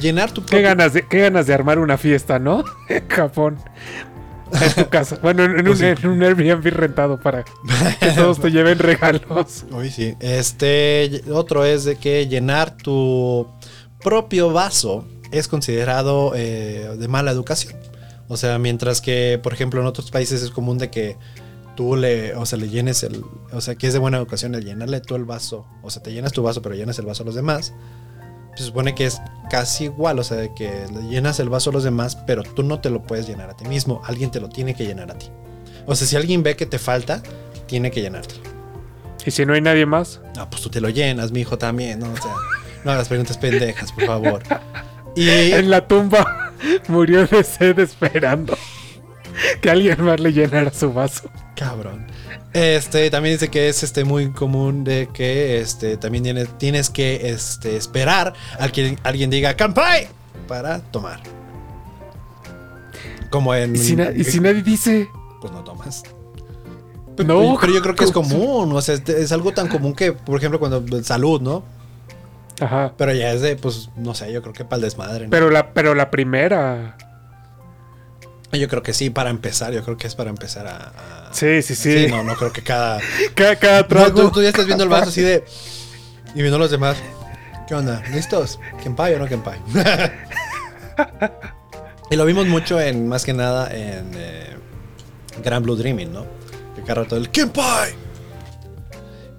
Llenar tu Qué propio- ganas, de, qué ganas de armar una fiesta, ¿no? En Japón. En tu casa. Bueno, en, Pues un, sí. en un Airbnb rentado para que todos te lleven regalos. Uy, sí. Este. Otro es de que llenar tu propio vaso es considerado eh, de mala educación. O sea, mientras que, por ejemplo, en otros países es común de que tú le, o sea, le llenes el, o sea, que es de buena educación el llenarle tú el vaso, o sea, te llenas tu vaso, pero llenas el vaso a los demás. Se supone que es casi igual, o sea, de que le llenas el vaso a los demás, pero tú no te lo puedes llenar a ti mismo, alguien te lo tiene que llenar a ti. O sea, si alguien ve que te falta, tiene que llenarte. Y si no hay nadie más, Ah, pues tú te lo llenas, mi hijo también, ¿no? O sea, no hagas preguntas pendejas, por favor. Y en la tumba murió de sed esperando que alguien más le llenara su vaso. cabrón. Este también dice que es este muy común de que este también tienes, tienes que este, esperar a que alguien diga "Kanpai" para tomar. Como en Y si, na- y si nadie dice, pues no tomas. no, Pero yo creo que es común, o sea, es, es algo tan común que, por ejemplo, cuando salud, ¿no? Ajá. Pero ya es de, pues, no sé, yo creo que para el desmadre. ¿no? Pero la, pero la primera. Yo creo que sí, para empezar, yo creo que es para empezar a... a- Sí, sí, sí. no, no creo que cada... Cada, cada No, trago. tú, tú ya estás viendo el vaso así de... Y viendo a los demás. ¿Qué onda? ¿Listos? ¿Kenpai o no Kenpai? y lo vimos mucho en, más que nada, en eh, Gran Blue Dreaming, ¿no? Que cada rato el Kenpai.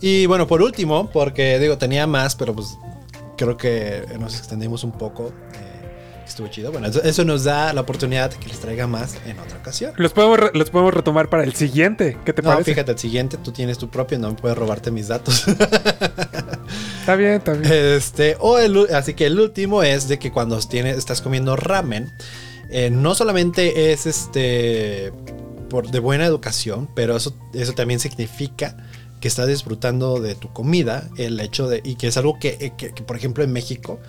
Y bueno, por último, porque digo, tenía más, pero pues creo que nos extendimos un poco. eh, estuvo chido. Bueno, eso, eso nos da la oportunidad de que les traiga más en otra ocasión. Los podemos, los podemos retomar para el siguiente. ¿Qué te No, parece? fíjate, el siguiente tú tienes tu propio, no puedes robarte mis datos. Está bien, está bien. Este, o el, así que el último es de que cuando tienes, estás comiendo ramen, eh, no solamente es este por, de buena educación, pero eso, eso también significa que estás disfrutando de tu comida, el hecho de, y que es algo que, eh, que- que, por ejemplo en México,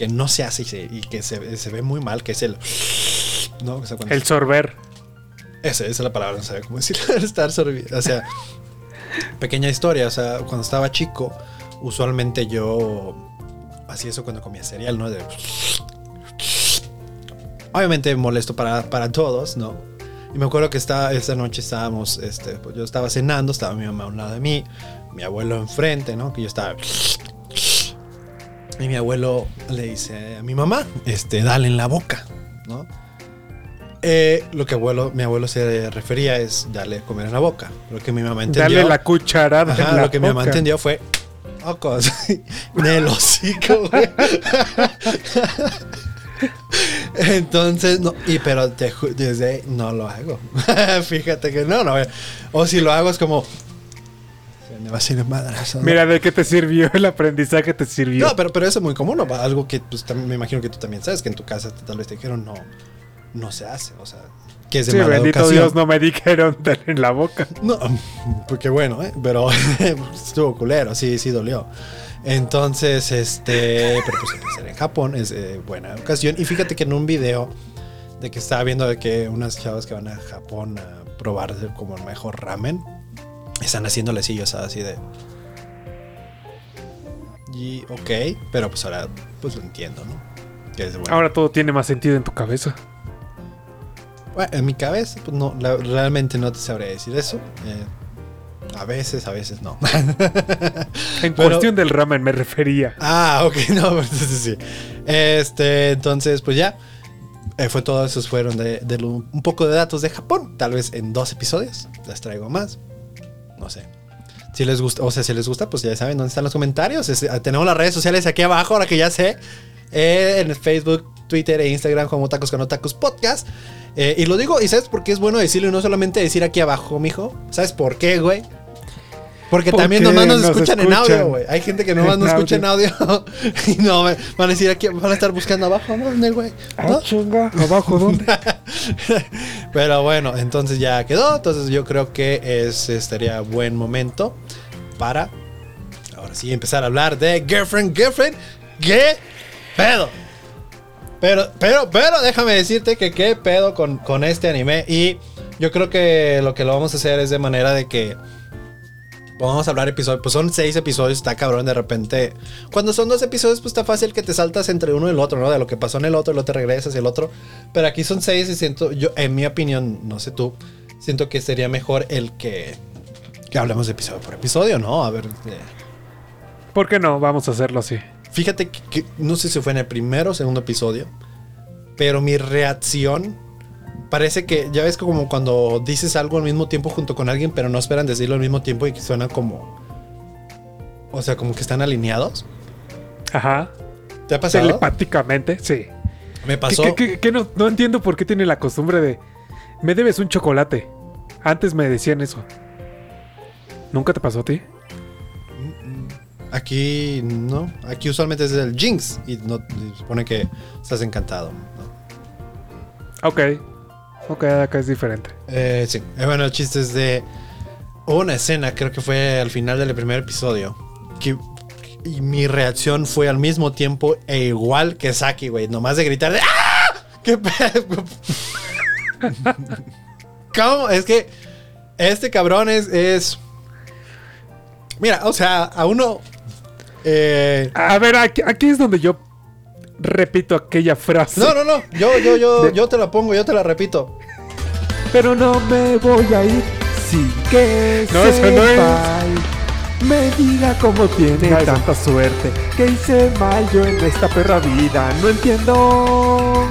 que no se hace y, se- y que se, se ve muy mal, que es el... ¿no? O sea, cuando- El sorber. esa, esa es la palabra, no sabía cómo decirlo. Estar sorbi- O sea, pequeña historia. O sea, cuando estaba chico, usualmente yo hacía eso cuando comía cereal, ¿no? De- Obviamente molesto para, para todos, ¿no? Y me acuerdo que estaba, esa noche estábamos, este, pues yo estaba cenando, estaba mi mamá a un lado de mí, mi abuelo enfrente, ¿no? Que yo estaba... Y mi abuelo le dice a mi mamá, este, dale en la boca, ¿no? Eh, lo que abuelo, mi abuelo se refería es darle comer en la boca. Lo que mi mamá entendió. Dale la cucharada. Ajá, en la lo que mi mamá entendió fue. Ocos. En el hocico, güey. Entonces, no, y pero te desde no lo hago. Fíjate que no, no. O si lo hago es como. Me va a madrazo, ¿no? Mira, ¿de qué te sirvió? El aprendizaje te sirvió. No, pero, pero eso es muy común, ¿no? Algo que pues, también me imagino que tú también sabes, que en tu casa tal vez te dijeron no, no se hace, o sea, que es de sí, mala bendito educación. Dios, no me dijeron dale en la boca. No, porque bueno, ¿eh? pero estuvo culero, sí, sí dolió. Entonces, este, pero pues parecer en Japón es de buena educación. Y fíjate que en un video de que estaba viendo de que unas chavas que van a Japón a probar como el mejor ramen, están haciéndole así, o sea, así de... Y ok, pero pues ahora pues lo entiendo, ¿no? Que es Ahora todo tiene más sentido en tu cabeza. Bueno, en mi cabeza, pues no, la- realmente no te sabré decir eso. Eh, A veces, a veces no. En Pero- cuestión del ramen me refería. ah, ok, no, pues, sí, sí. Este, entonces, pues ya. Eh, fue todo, esos fueron de, de lo- un poco de datos de Japón. Tal vez en dos episodios les traigo más. No sé. Si les gusta, o sea, si les gusta, pues ya saben dónde están los comentarios. Eh, tenemos las redes sociales aquí abajo, ahora que ya sé. Eh, en Facebook, Twitter e Instagram como Tacos con Tacos Podcast. Eh, y lo digo, ¿y sabes por qué es bueno decirlo y no solamente decir aquí abajo, mijo? ¿Sabes por qué, güey? Porque Porque también nomás nos nos escuchan, en audio, güey. Hay gente que nomás nos escucha en audio. y no, me- van a decir aquí, van a estar buscando abajo. ¿Dónde, güey? ¿No? Ah, chinga. ¿Abajo dónde? Pero bueno, entonces ya quedó. Entonces yo creo que es, estaría buen momento para ahora sí empezar a hablar de Girlfriend, Girlfriend. ¿Qué pedo? Pero, pero, pero déjame decirte que qué pedo con, con este anime. Y yo creo que lo que lo vamos a hacer es de manera de que vamos a hablar episodios. Pues son seis episodios, está cabrón de repente. Cuando son dos episodios, pues está fácil que te saltas entre uno y el otro, ¿no? De lo que pasó en el otro, y luego te regresas y el otro. Pero aquí son seis y siento, yo, en mi opinión, no sé tú, siento que sería mejor el que, que hablemos de episodio por episodio, ¿no? A ver. eh, ¿Por qué no? Vamos a hacerlo así. Fíjate que, que no sé si fue en el primero o segundo episodio, pero mi reacción parece que ya ves como cuando dices algo al mismo tiempo junto con alguien, pero no esperan decirlo al mismo tiempo y que suena como. O sea, como que están alineados. Ajá. ¿Te ha pasado? Telepáticamente, sí. Me pasó. ¿Qué, qué- qué- qué no, no entiendo por qué tiene la costumbre de... Me debes un chocolate. Antes me decían eso. ¿Nunca te pasó a ti? Aquí no. Aquí usualmente es el Jinx y no y supone que estás encantado. ¿no? Ok. Ok, acá es diferente. Eh, sí. Eh, bueno, el chiste es de hubo una escena, creo que fue al final del primer episodio, que y mi reacción fue al mismo tiempo e igual que Saki, güey, nomás de gritar de ¡Ah! ¡Qué pedo! ¿Cómo? Es que este cabrón es, es... Mira, o sea, a uno... eh, A ver, aquí, aquí es donde yo repito aquella frase. No, no, no, yo, yo, yo, De- yo te la pongo, yo te la repito. Pero no me voy a ir sin que No, eso no es. Me diga cómo tiene eso. tanta suerte. Que hice mal yo en esta perra vida. No entiendo.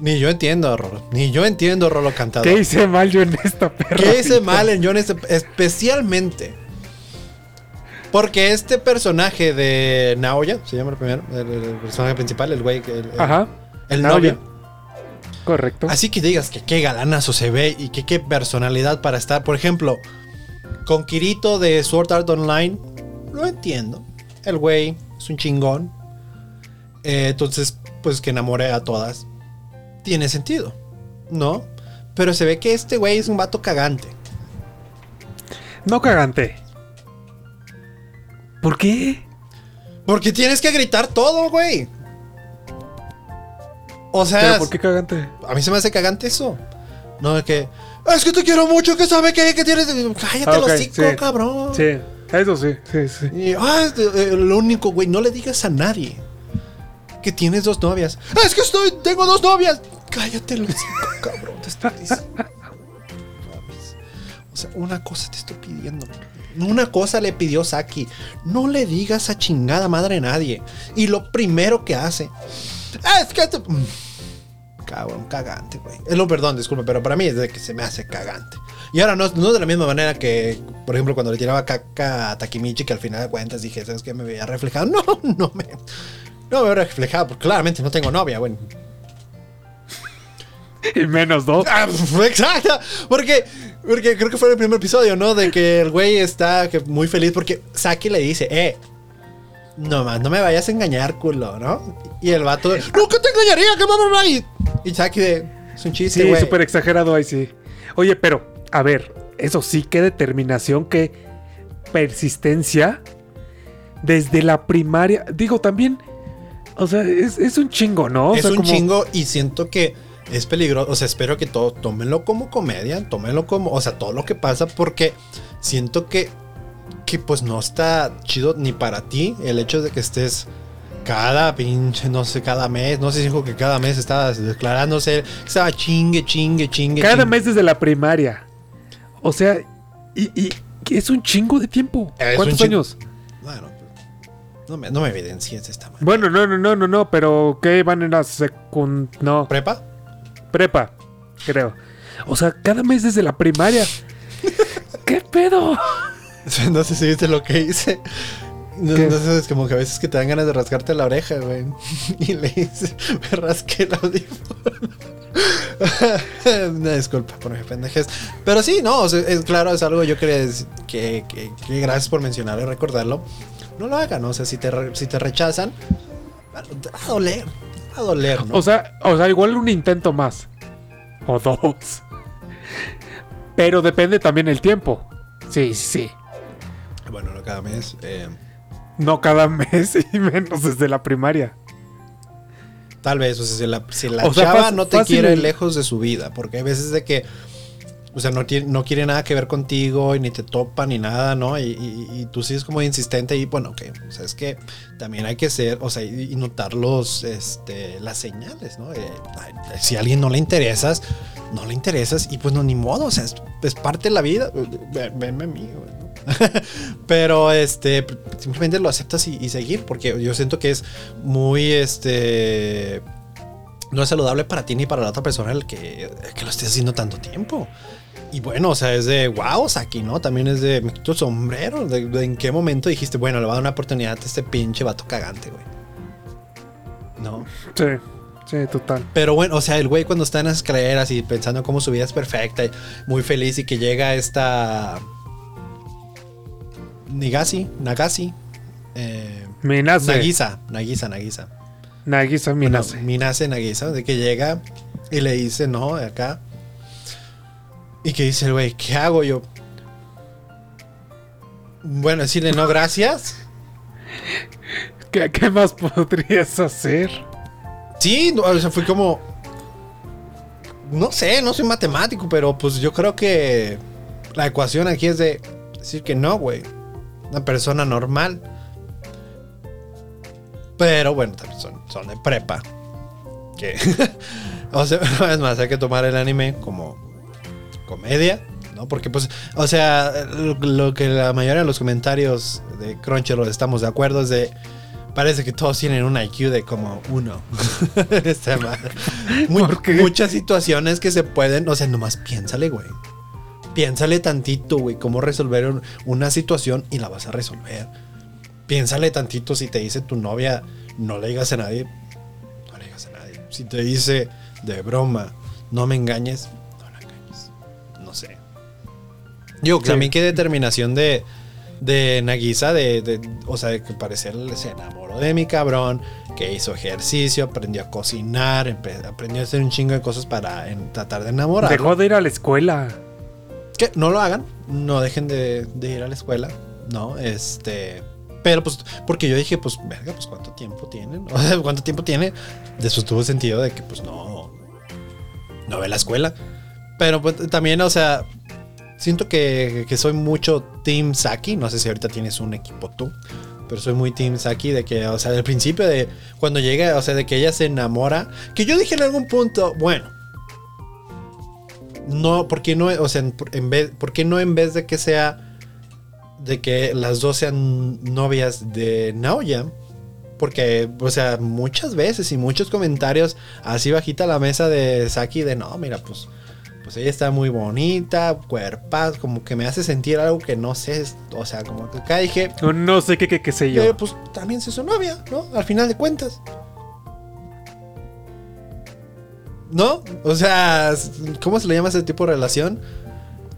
Ni yo entiendo, Rolo. Ni yo entiendo, Rolo Cantado. ¿Qué hice mal yo en esta perra ¿Qué hice vida? mal en John este- especialmente? Porque este personaje de Naoya, se llama el primero, el, el personaje principal, el güey, el, el- Ajá. el Naoya. novio. Correcto. Así que digas que qué galanazo se ve y que qué personalidad para estar. Por ejemplo, con Kirito de Sword Art Online, lo entiendo. El güey es un chingón. Eh, entonces, pues que enamore a todas. Tiene sentido, ¿no? Pero se ve que este güey es un vato cagante. No cagante. ¿Por qué? Porque tienes que gritar todo, güey. O sea, ¿Pero por qué cagante? a mí se me hace cagante eso. No de que. Es que te quiero mucho, que sabe que, que tienes. Cállate Ah, ok, los sí. cabrón. Sí, eso sí, sí, sí. Y, ah, eh, lo único, güey, no le digas a nadie que tienes dos novias. Es que estoy, tengo dos novias. Cállate los hocico, cabrón. Te estoy diciendo. O sea, una cosa te estoy pidiendo. Una cosa le pidió Saki. No le digas a chingada madre a nadie. Y lo primero que hace. Es que te... Mm. Cabrón, cagante, güey. Es lo perdón, disculpe, pero para mí es de que se me hace cagante. Y ahora no, no de la misma manera que, por ejemplo, cuando le tiraba caca a Takemichi, que al final de cuentas dije, ¿sabes qué? Me veía reflejado. No, no me. No me veo reflejado, porque claramente no tengo novia, güey. Y menos dos. Ah, exacto. Porque, porque creo que fue el primer episodio, ¿no? De que el güey está que muy feliz porque Saki le dice, eh, no más, no me vayas a engañar, culo, ¿no? Y el vato, no, que te engañaría, que vamos ahí. Y Saki de, es un chiste, Sí, súper exagerado ahí sí. Oye, pero, a ver, eso sí, qué determinación, qué persistencia desde la primaria. Digo, también, o sea, es, es un chingo, ¿no? O es sea, un como- chingo y siento que es peligroso. O sea, espero que todo, tómenlo como comedia, tómenlo como, o sea, todo lo que pasa, porque siento que, que pues no está chido ni para ti el hecho de que estés cada pinche, no sé, cada mes, no sé si dijo que cada mes estaba declarándose, estaba chingue, chingue, chingue. Cada chingue. mes desde la primaria. O sea, y, y Es un chingo de tiempo. ¿Cuántos años? Bueno, no me, no me evidencies de esta manera. Bueno, no, no, no, no, no, pero ¿qué van en la secund... No, ¿Prepa? Prepa, creo. O sea, cada mes desde la primaria. ¿Qué pedo? No sé si viste lo que hice. No, no sé, es como que a veces que te dan ganas de rascarte la oreja, güey. Y le hice, me rasqué el audífono. Una disculpa por mi pendejes. Pero sí, no, o sea, es claro, es algo yo quería decir que, que, que gracias por mencionarlo y recordarlo. No lo hagan, o sea, si te, si te rechazan, va a doler. A doler, ¿no? O sea, o sea, igual un intento más. O dos. Pero depende también el tiempo. Sí, sí. bueno, no cada mes. eh, No cada mes y menos desde la primaria. Tal vez, o sea, si la, si la O sea, chava no te quiere lejos de su vida, porque hay veces de que, o sea, no, tiene- no quiere nada que ver contigo y ni te topa ni nada, ¿no? Y, y- y tú sigues como insistente y bueno, que, o sea, es que también hay que ser, o sea, y, notar los, este, las señales, ¿no? Si a alguien no le interesas, no le interesas y pues no, ni modo, o sea, es, parte de la vida, Ven- venme a mí. Pero este simplemente lo aceptas y, seguir, porque yo siento que es muy este no es saludable para ti ni para la otra persona el que, que lo estés haciendo tanto tiempo. Y bueno, o sea, es de wow, Saki, ¿no? También es de me quito el sombrero. De, de en qué momento dijiste, bueno, le voy a dar una oportunidad a este pinche vato cagante, güey. No. Sí, sí, total. Pero bueno, o sea, el güey cuando está en las escaleras y pensando cómo su vida es perfecta y muy feliz y que llega esta. Nigasi, Nagasi. Eh, Minase. Nagisa, Nagisa, Nagisa. Nagisa Minase. Bueno, Minase Nagisa, de que llega y le dice, no, acá. Y que dice el güey, ¿qué hago yo? Bueno, decirle no, gracias. ¿Qué, qué más podrías hacer? Sí, o sea, fue como. No sé, no soy matemático, pero pues yo creo que la ecuación aquí es de decir que no, güey. Una persona normal. Pero bueno, también son, son de prepa. Que. o sea, una vez más, hay que tomar el anime como comedia, ¿no? Porque, pues, o sea, lo, lo que la mayoría de los comentarios de Crunchyroll estamos de acuerdo es de. Parece que todos tienen un IQ de como uno. Esta madre. Muy- ¿Por qué? Muchas situaciones que se pueden. O sea, nomás piénsale, güey. Piénsale tantito, güey, cómo resolver un- una situación y la vas a resolver. Piénsale tantito si te dice tu novia, no le digas a nadie. No le digas a nadie. Si te dice de broma, no me engañes, Yo, Sí. también qué determinación de, de Nagisa, de, de- o sea, de que parecer se enamoró de mi cabrón, que hizo ejercicio, aprendió a cocinar, aprendió a hacer un chingo de cosas para en- tratar de enamorar. Dejó de ir a la escuela. Que no lo hagan, no dejen de, de ir a la escuela, ¿no? Este. Pero pues, porque yo dije, pues, verga, pues cuánto tiempo tienen, o sea, cuánto tiempo tiene. De eso tuvo sentido de que, pues, no. No ve la escuela. Pero pues también, o sea, siento que, que soy mucho Team Saki. No sé si ahorita tienes un equipo tú. Pero soy muy Team Saki de que, o sea, del principio de cuando llega, o sea, de que ella se enamora. Que yo dije en algún punto, bueno, no, ¿por qué no? O sea, en vez, ¿por qué no en vez de que sea de que las dos sean novias de Naoya? Porque, o sea, muchas veces y muchos comentarios así bajita la mesa de Saki de no, mira, pues, pues ella está muy bonita, cuerpaz, como que me hace sentir algo que no sé, o sea, como que acá dije, No sé qué, qué, qué sé yo. pero pues también es su novia, ¿no? Al final de cuentas. ¿No? O sea, ¿cómo se le llama ese tipo de relación?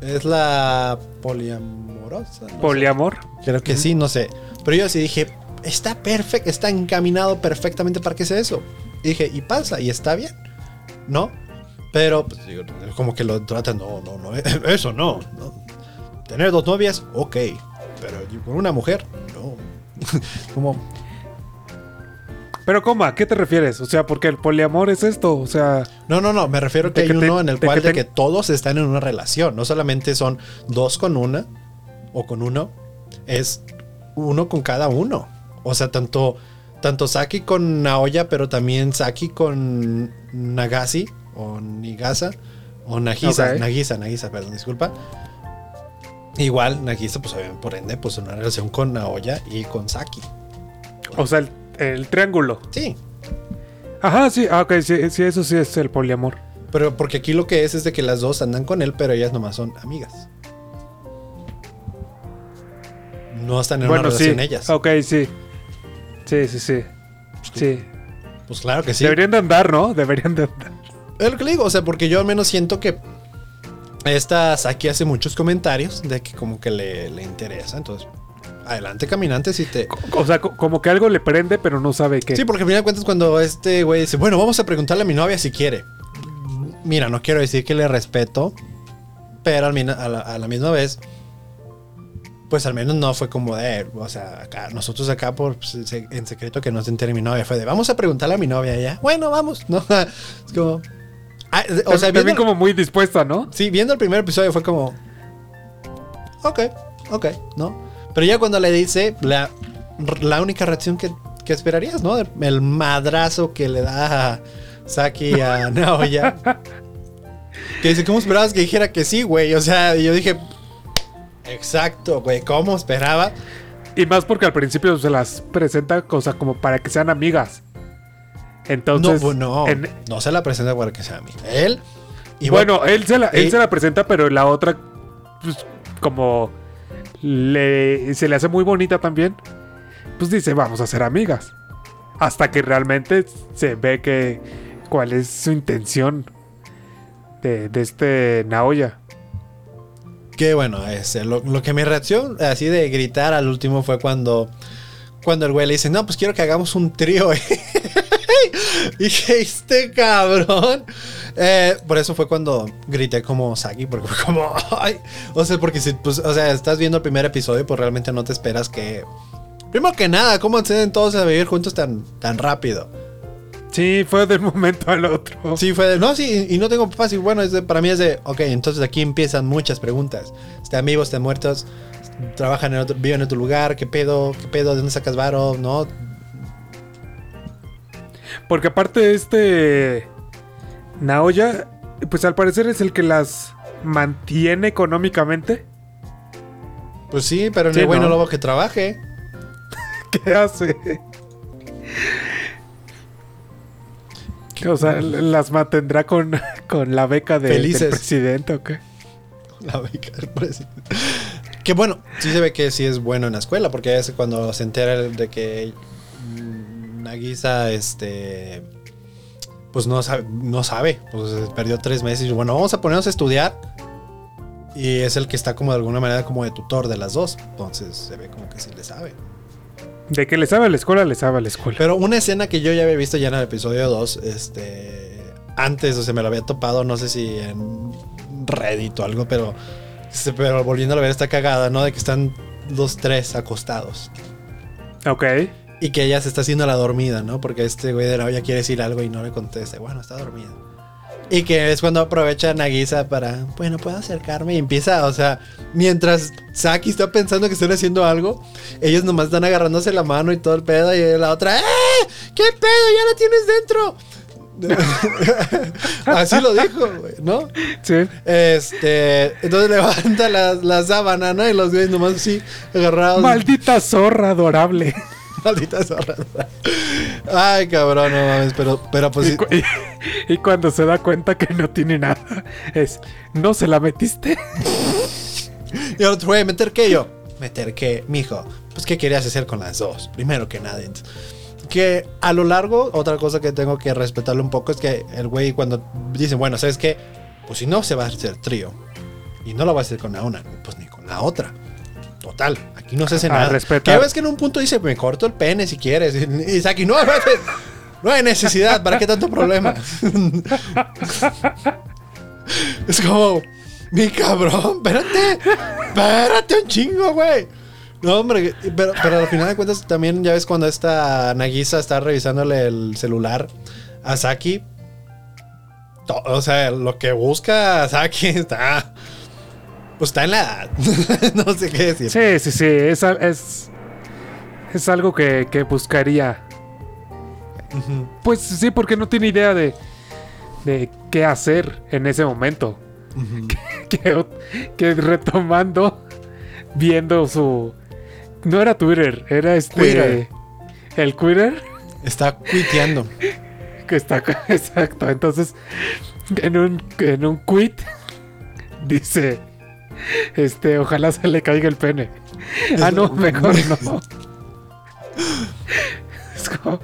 Es la poliamorosa. no sé. Poliamor. Creo que sí, no sé. Pero yo sí dije, está perfecto, está encaminado perfectamente para que sea eso. Y dije, y pasa, y está bien, ¿no? Pero, pues, digo, como que lo tratan, no, no, no, eso no, no. Tener dos novias, ok, pero con una mujer, no. como, Pero ¿cómo? ¿A qué te refieres? O sea, porque el poliamor es esto. O sea, no, no, no, me refiero que hay que te- uno en el de cual que de que todos están en una relación, no solamente son dos con una o con uno, es uno con cada uno. O sea, tanto, tanto Saki con Naoya, pero también Saki con Nagasi o Nigasa o Nagisa. Nagisa, Nagisa, perdón, disculpa. Igual, Nagisa, pues por ende, pues una relación con Naoya y con Saki. O sea, el, el triángulo. Sí, Ajá, sí, ah, ok, sí, sí, eso sí es el poliamor. pero porque aquí lo que es es de que las dos andan con él, pero ellas nomás son amigas. No están en una sí. relación ellas. Ok, sí. Sí, sí, sí. Sí. Pues claro que sí. Deberían de andar, ¿no? Deberían de andar. Es lo que le digo, o sea, porque yo al menos siento que esta Saki hace muchos comentarios de que como que le, le interesa. Entonces, adelante caminante si te... O sea, co- como que algo le prende, pero no sabe qué. Sí, porque al final de cuentas cuando este güey dice, bueno, vamos a preguntarle a mi novia si quiere. Mira, no quiero decir que le respeto, pero a, la, a la misma vez, pues al menos no fue como de, o sea, acá, nosotros acá por en secreto que no se entere mi novia, fue de, vamos a preguntarle a mi novia ya. Bueno, vamos, ¿no? Es como... Ah, o sea, También como muy dispuesta, ¿no? sí, viendo el primer episodio fue como, ok, ok, ¿no? Pero ya cuando le dice, la, la única reacción que, que esperarías, ¿no? El madrazo que le da a Saki a Naoya. que dice, ¿cómo esperabas que dijera que sí, güey? O sea, yo dije, exacto, güey, ¿cómo esperaba? Y más porque al principio se las presenta, o sea, como para que sean amigas. Entonces, no, no, en- no se la presenta para que sea a mí. Él. y iba- bueno, él se, la, él se la presenta, pero la otra, pues, como le, se le hace muy bonita también, pues dice, vamos a ser amigas. Hasta que realmente se ve que cuál es su intención de, de este Naoya. Que bueno, este, lo, lo que mi reacción así de gritar al último fue cuando, cuando el güey le dice, no, pues quiero que hagamos un trío. y dije, este cabrón. Eh, por eso fue cuando grité como Saki, porque fue como, ay. O sea, porque si, pues, o sea, estás viendo el primer episodio, pues realmente no te esperas que... Primero que nada, ¿cómo acceden todos a vivir juntos tan, tan rápido? Sí, fue de un momento al otro. Sí, fue de, no, sí, y no tengo papás. Y bueno, es de- para mí es de, ok, entonces aquí empiezan muchas preguntas. ¿Están vivos, están muertos? ¿Trabajan en otro, viven en otro lugar? ¿Qué pedo? ¿Qué pedo? ¿De dónde sacas varo? ¿No? Porque aparte este Naoya, pues al parecer es el que las mantiene económicamente. Pues sí, pero Sí, el bueno ¿no? lobo que trabaje. ¿Qué hace? O sea, las mantendrá con, con la beca de, del presidente, ¿o qué? La beca del presidente. Que bueno, sí se ve que sí es bueno en la escuela, porque es cuando se entera de que Nagisa, este, pues no sabe, no sabe, pues perdió tres meses y bueno, vamos a ponernos a estudiar. Y es el que está como de alguna manera como de tutor de las dos. Entonces se ve como que sí le sabe. De que le sabe a la escuela, le sabe a la escuela. Pero una escena que yo ya había visto ya en el episodio 2, este, antes, o sea, me lo había topado, no sé si en Reddit o algo, pero, pero volviendo a ver esta cagada, ¿no? De que están los tres acostados. Ok. Y que ella se está haciendo la dormida, ¿no? Porque este güey de la olla quiere decir algo y no le contesta. Bueno, está dormida. Y que es cuando aprovecha Nagisa para, bueno, puedo acercarme y empieza, o sea, mientras Saki está pensando que están haciendo algo, ellos nomás están agarrándose la mano y todo el pedo y la otra, ¡eh! ¿Qué pedo? ¡Ya la tienes dentro! Así lo dijo, güey, ¿no? Sí. Este, entonces levanta la, la sábana, ¿no? Y los güeyes nomás así agarrados. Maldita zorra adorable. Maldita zorra. Ay, cabrón, no mames, pero, pero pues Y, sí. cu- y- y cuando se da cuenta que no tiene nada, es, ¿no se la metiste? Y el otro güey, ¿meter qué yo? Meter qué, mijo. Pues, ¿qué querías hacer con las dos? Primero que nada. Que a lo largo, otra cosa que tengo que respetarle un poco es que el güey cuando dice, bueno, ¿sabes qué? Pues si no, se va a hacer trío. Y no lo va a hacer con la una, pues ni con la otra. Total, aquí no se hace nada. respetar. Que ves que en un punto dice, me corto el pene si quieres. Y Saki, no, no hay necesidad, ¿para qué tanto problema? es como, mi cabrón, espérate, espérate un chingo, güey. No, hombre, pero, pero al final de cuentas también ya ves cuando esta Nagisa está revisándole el celular a Saki. O sea, lo que busca Saki está... Pues está en la no sé qué decir. Sí, sí, sí, es, es, es algo que, que buscaría. Pues sí, porque no tiene idea de, de qué hacer en ese momento. Que, que retomando viendo su. No era Twitter, era este. Twitter. El Twitter. Está cuiteando. Que está. Exacto. Entonces, en un, en un quit dice. Este, ojalá se le caiga el pene. Ah, no, mejor no. Es como-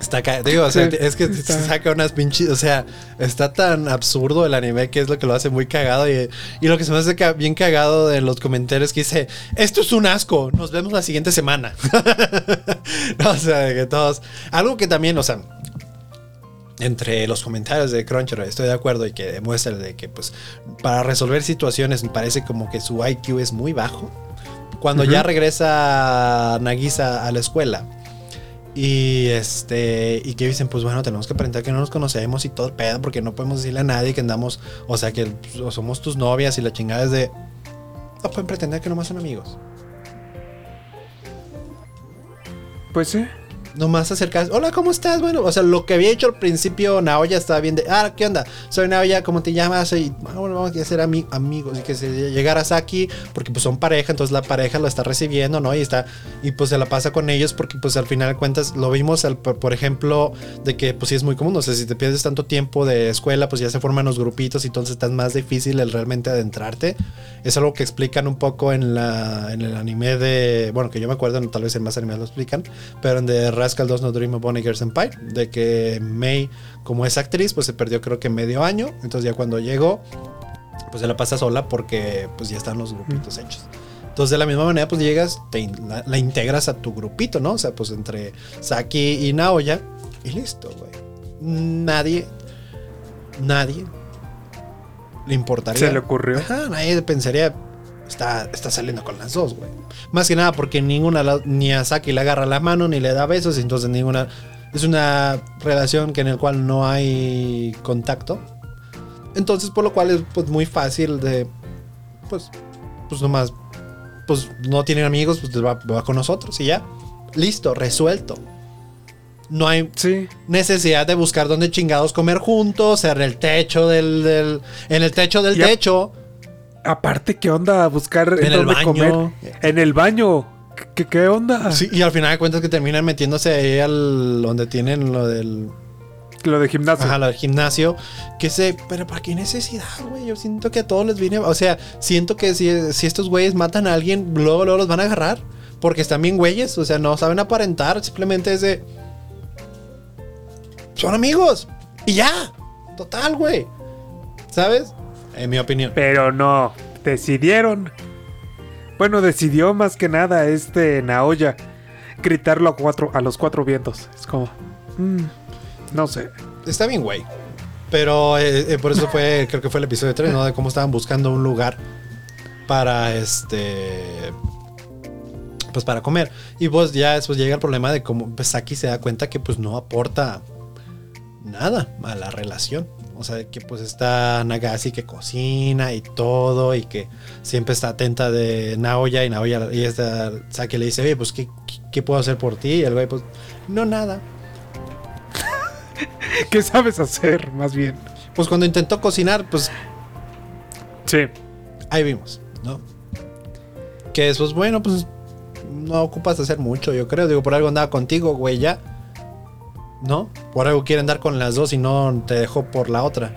Está digo, o sea, es que está- se saca unas pinches, o sea, está tan absurdo el anime que es lo que lo hace muy cagado y, y lo que se me hace ca- bien cagado de los comentarios que dice, esto es un asco, nos vemos la siguiente semana. o sea, de que todos, algo que también, o sea, entre los comentarios de Crunchyroll estoy de acuerdo y que demuestra de que pues para resolver situaciones parece como que su IQ es muy bajo. Cuando ya regresa Nagisa a la escuela y este y que dicen pues bueno tenemos que aparentar que no nos conocemos y todo el pedo porque no podemos decirle a nadie que andamos o sea que pues, somos tus novias y la chingada es de no pueden pretender que nomás son amigos Pues sí. Nomás acercarse hola cómo estás bueno o sea lo que había hecho al principio Naoya estaba bien de ah qué onda soy Naoya cómo te llamas y ah, bueno vamos a ser ami- amigos y que se llegara Saki porque pues son pareja entonces la pareja lo está recibiendo no y está y pues se la pasa con ellos porque pues al final de cuentas lo vimos al- por ejemplo de que pues sí es muy común o sea si te pierdes tanto tiempo de escuela pues ya se forman los grupitos y entonces está más difícil el realmente adentrarte. Es algo que explican un poco en la en el anime de bueno que yo me acuerdo tal vez en más animes lo explican pero en The Rascal 2 No Dream of Bonnie Girl Senpai de que May como es actriz pues se perdió creo que medio año entonces ya cuando llegó pues se la pasa sola porque pues ya están los grupitos hechos entonces de la misma manera pues llegas te la, la integras a tu grupito no o sea pues entre Saki y Naoya y listo güey nadie nadie le importaría Se le ocurrió. Ajá, nadie pensaría. Está, está saliendo con las dos, güey. Más que nada porque ninguna, la- ni a Saki le agarra la mano ni le da besos, entonces ninguna. Es una relación que en el cual no hay contacto. Entonces, por lo cual es pues, muy fácil de. Pues, pues nomás. Pues no tienen amigos, pues va, va con nosotros y ya. Listo, resuelto. No hay Sí. necesidad de buscar dónde chingados comer juntos, en el techo del, del- en el techo del Y techo. Aparte, ¿qué onda? Buscar En en el dónde baño. comer. En el baño. ¿Qué, qué onda? Sí, y al final de cuentas que terminan metiéndose ahí al donde tienen lo del, Lo de gimnasio. ajá, lo del gimnasio, que sé, pero ¿para qué necesidad, güey? Yo siento que a todos les viene, o sea, siento que si, si estos güeyes matan a alguien, luego, luego los van a agarrar, porque están bien güeyes, o sea, no saben aparentar, simplemente es de, son amigos, y ya, total, güey, ¿sabes? En mi opinión. Pero no. Decidieron. Bueno, decidió más que nada este Naoya gritarlo a, cuatro, a los cuatro vientos. Es como. mm, no sé. Está bien, güey. Pero eh, eh, por eso fue, creo que fue el episodio 3, ¿no? De cómo estaban buscando un lugar para este. Pues para comer. Y pues ya después llega el problema de cómo pues Saki se da cuenta que pues no aporta nada a la relación. O sea, que pues está Nagasi que cocina y todo y que siempre está atenta de Naoya y Naoya y esta Saki le dice, oye, pues ¿qué, qué, puedo hacer por ti? Y el güey pues, no nada. ¿Qué sabes hacer, más bien? Pues cuando intentó cocinar, pues Sí. ahí vimos, ¿no? Que después, bueno, pues no ocupas hacer mucho, yo creo. Digo, por algo andaba contigo, güey, ya. ¿No? Por algo quiere andar con las dos y no te dejó por la otra.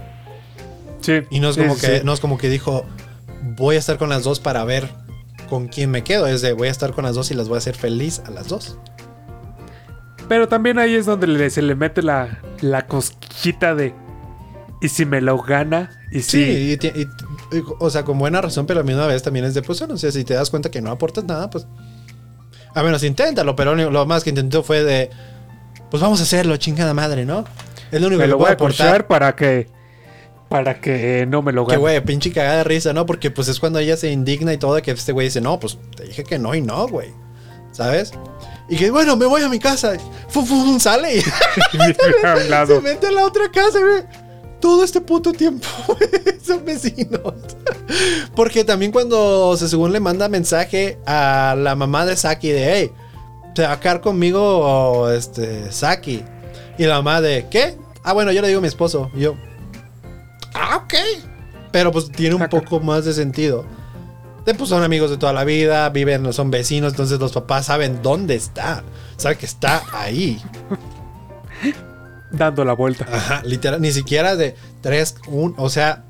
Sí. Y no es como sí, que, sí. no es como que dijo, voy a estar con las dos para ver con quién me quedo. Es de voy a estar con las dos y las voy a hacer feliz a las dos. Pero también ahí es donde se le mete la, la cosquillita de. ¿Y si me lo gana? Y Sí, si. y ti- y- y- o sea, con buena razón, pero a la misma vez también es de, pues, bueno, o sea, si te das cuenta que no aportas nada, pues, a menos inténtalo, pero lo más que intentó fue de, pues vamos a hacerlo, chingada madre, ¿no? Es lo único me que lo puedo voy a aportar. para que. Para que no me lo Que gane. güey, pinche cagada de risa, ¿no? Porque pues es cuando ella se indigna y todo, que este güey dice, no, pues te dije que no y no, güey. ¿Sabes? Y que bueno, me voy a mi casa. Fum, fum, sale y se mete a la otra casa, güey. Todo este puto tiempo, güey, son vecinos. Porque también cuando se según le manda mensaje a la mamá de Saki de, hey, te va a quedar conmigo este, Saki. Y la mamá de, ¿qué? Ah, bueno, yo le digo a mi esposo. Y yo, ah, ok. Pero pues tiene un poco más de sentido. De, pues son amigos de toda la vida, viven, son vecinos, entonces los papás saben dónde está. Saben que está ahí. Dando la vuelta. Ajá, literal, ni siquiera de 3, 1, o sea,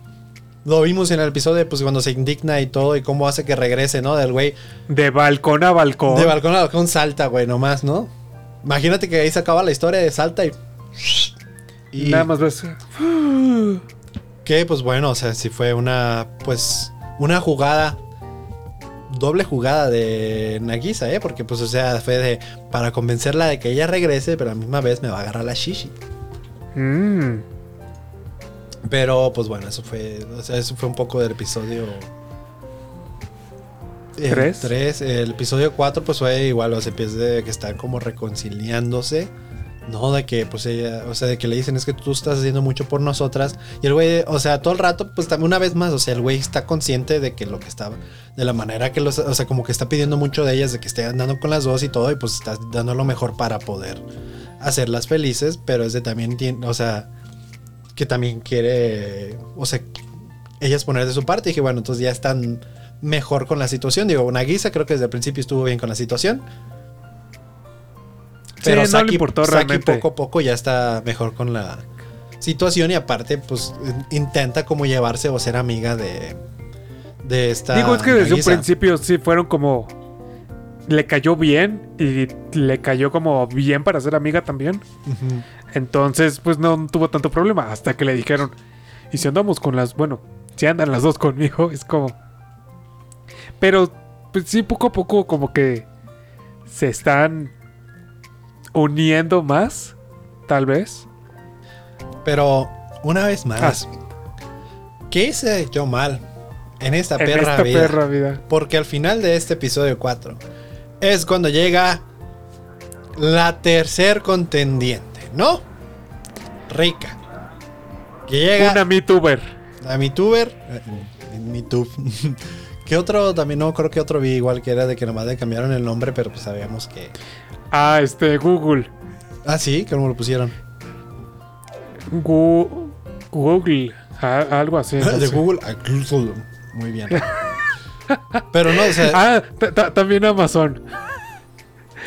lo vimos en el episodio, pues cuando se indigna y todo, y cómo hace que regrese, ¿no? Del güey. De balcón a balcón. De balcón a balcón salta, güey, nomás, ¿no? Imagínate que ahí se acaba la historia de salta y. y Nada más ves. Que, pues bueno, o sea, si fue una. Pues. Una jugada. Doble jugada de Nagisa, ¿eh? Porque, pues, o sea, fue de. Para convencerla de que ella regrese, pero a la misma vez me va a agarrar la shishi. Mmm. Pero pues bueno, eso fue, o sea, eso fue un poco del episodio ¿Tres? Tres. El episodio 4 pues fue igual, o sea, empieza de que están como reconciliándose. No, de que pues ella, o sea, de que le dicen es que tú estás haciendo mucho por nosotras. Y el güey, o sea, todo el rato, pues también una vez más, o sea, el güey está consciente de que lo que estaba, de la manera que los, o sea, como que está pidiendo mucho de ellas, de que esté andando con las dos y todo, y pues está dando lo mejor para poder hacerlas felices, pero es de también, o sea, que también quiere, o sea, ellas poner de su parte. Y dije, bueno, entonces ya están mejor con la situación. Digo, una guisa creo que desde el principio estuvo bien con la situación. Pero sí, no le importó realmente. poco a poco ya está mejor con la situación y aparte pues intenta como llevarse o ser amiga de de esta Digo, es que desde un principio sí fueron como le cayó bien y le cayó como bien para ser amiga también. Entonces, pues no tuvo tanto problema hasta que le dijeron, y si andamos con las, bueno, si andan las dos conmigo, es como... Pero, pues sí, poco a poco como que se están uniendo más, tal vez. Pero, una vez más, ah. ¿qué hice yo mal en esta, perra, esta vida? perra vida? Porque al final de este episodio 4 es cuando llega la tercer contendiente, ¿no? Rica. Que llega. Una MeTuber. La MeTuber. MeTube. ¿Qué otro? También no creo que otro vi igual que era de que nomás le cambiaron el nombre, pero pues sabíamos que. Ah, este, Google. Ah, sí, ¿cómo lo pusieron? Google. algo así. de Google a Google. Muy bien. Pero no, o sea. Ah, también Amazon.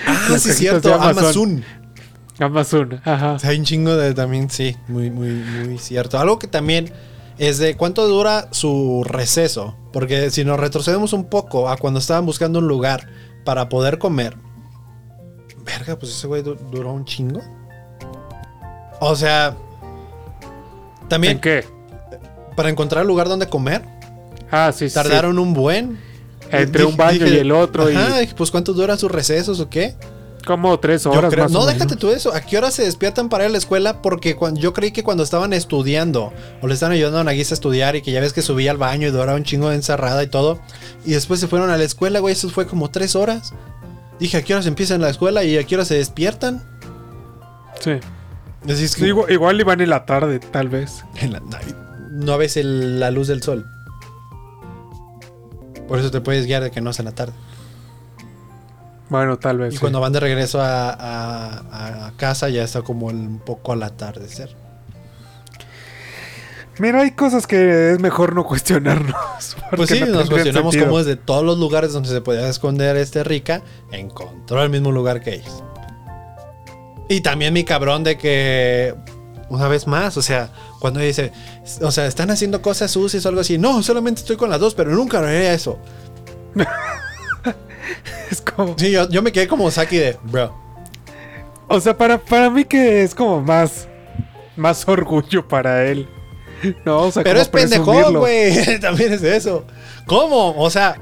Ah, sí, cierto. Amazon. Amazon, ajá. hay un chingo de también, sí, muy, muy, muy cierto. Algo que también es de cuánto dura su receso. Porque si nos retrocedemos un poco a cuando estaban buscando un lugar para poder comer. Verga, pues ese güey duró un chingo. O sea. También. ¿En qué? Para encontrar el lugar donde comer. Ah, sí, Tardaron un buen. Entre un baño y el otro. Ajá, pues ¿cuánto duran sus recesos o qué? Como tres horas. Más no, déjate tú eso. ¿A qué hora se despiertan para ir a la escuela? Porque cuando, yo creí que cuando estaban estudiando o le estaban ayudando a Nagisa a estudiar y que ya ves que subía al baño y duraba un chingo de encerrada y todo. Y después se fueron a la escuela, güey. Eso fue como tres horas. Dije, ¿a qué hora se empiezan la escuela y a qué hora se despiertan? Sí. igual, iban en la tarde, tal vez. no ves la luz del sol. Por eso te puedes guiar de que no es en la tarde. Bueno, tal vez. Y cuando van de regreso a, casa ya está como un poco al atardecer. Mira, hay cosas que es mejor no cuestionarnos. Pues sí, nos cuestionamos cómo desde todos los lugares donde se podía esconder este rica, encontró el mismo lugar que ellos. Y también mi cabrón de que, una vez más, o sea, cuando dice, o sea, están haciendo cosas sucias o algo así. No, solamente estoy con las dos, pero nunca haría eso. es como. Sí, yo, me quedé como Saki de, bro. O sea, para, para mí que es como más. Más orgullo para él. No, o sea, Pero es pendejón, güey. También es eso. ¿Cómo? O sea,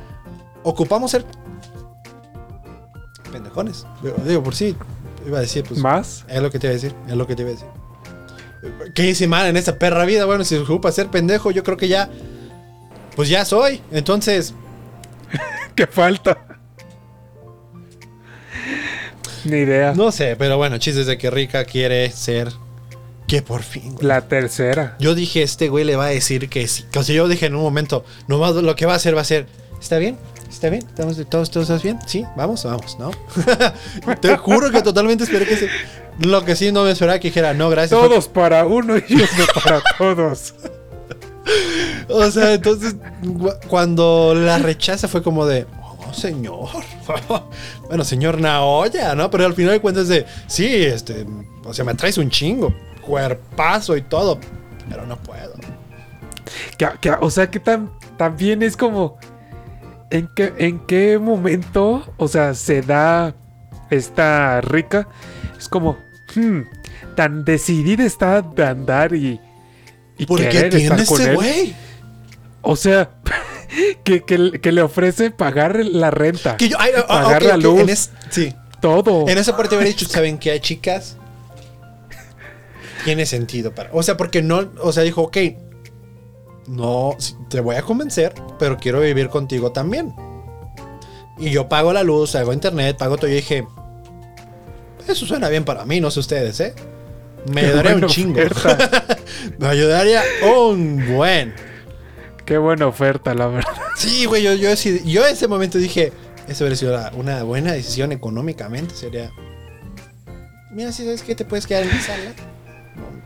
ocupamos ser. Pendejones. Digo, por sí. Iba a decir, pues. ¿Más? Es lo que te iba a decir. Es lo que te iba a decir. ¿Qué hice mal en esta perra vida? Bueno, si ocupa ser pendejo, yo creo que ya. Pues ya soy. Entonces. ¿Qué falta? Ni idea. No sé, pero bueno, chistes de que Rica quiere ser. Que por fin. La tercera. Yo dije, este güey le va a decir que sí. O sea, yo dije en un momento, nomás lo que va a hacer va a ser. ¿Está bien? ¿Está bien? ¿Estamos todos, todos estás bien? Sí, vamos, vamos, ¿no? Te juro que totalmente esperé que se. Lo que sí no me esperaba que dijera, no, gracias. Todos para uno y uno para todos. O sea, entonces cuando la rechaza fue como de, oh, señor. bueno, señor Naoya, ¿no? Pero al final de cuentas de, sí, este, o sea, me traes un chingo, cuerpazo y todo, pero no puedo. Que- o sea, que tan, también es como. ¿en qué, ¿En qué momento, o sea, se da esta rica? Es como. hmm, tan decidida está de andar y. y ¿Por qué tiene ese güey? O sea, que, que- que le ofrece pagar la renta. Que yo, ay, ah, pagar la luz. en es- sí. todo. En esa parte hubiera dicho, ¿saben qué, chicas? Tiene sentido para. O sea, porque no. O sea, dijo, ok. No, te voy a convencer, pero quiero vivir contigo también. Y yo pago la luz, hago internet, pago todo. Y dije, eso suena bien para mí, no sé ustedes, ¿eh? Me ayudaría un chingo. Me ayudaría un buen. Qué buena oferta, la verdad. Sí, güey, yo, yo, yo en ese momento dije, eso hubiera sido la- una buena decisión económicamente. Sería, mira, si sabes que te puedes quedar en mi sala,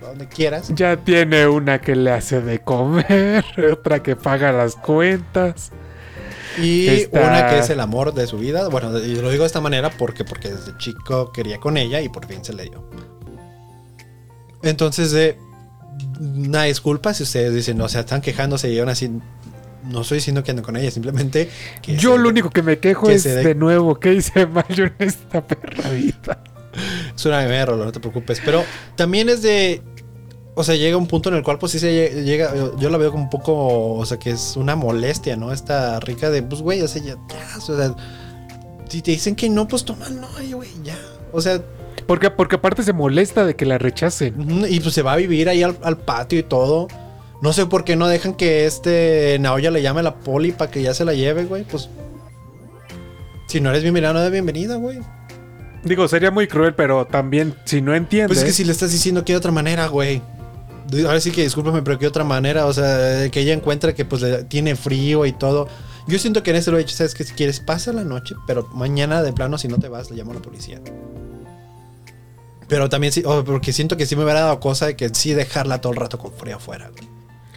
donde quieras. Ya tiene una que le hace de comer, otra que paga las cuentas. Y una que es el amor de su vida. Bueno, y lo digo de esta manera porque, porque desde chico quería con ella y por fin se le dio. Entonces, de una disculpa si ustedes dicen, o sea, están quejándose y aún así no estoy diciendo que ando con ella, simplemente que Yo se- lo único que me quejo que es de nuevo que hice mal yo en esta perra vida. Es una mierda, no te preocupes. Pero también es de. O sea, llega un punto en el cual, pues sí se lle- llega. Yo la veo como un poco. O sea, que es una molestia, ¿no? Esta rica de, pues, güey, o sea, ya. ya, o sea, si te dicen que no, pues toma, no, güey, ya. O sea, Porque, porque aparte se molesta de que la rechacen. y pues se va a vivir ahí al, al patio y todo. No sé por qué no dejan que este Naoya le llame a la poli para que ya se la lleve, güey. Pues. Si no eres bienvenida, no eres bienvenida, güey. Digo, sería muy cruel, pero también si no entiendes. Pues es que si le estás diciendo que hay otra manera, güey. Ahora sí que discúlpame, pero que otra manera, o sea, que ella encuentra que pues le- tiene frío y todo. Yo siento que en ese lo he dicho, sabes que si quieres pasa la noche, pero mañana de plano si no te vas le llamo a la policía. Pero también sí, oh, porque siento que sí me hubiera dado cosa de que sí dejarla todo el rato con frío afuera. güey.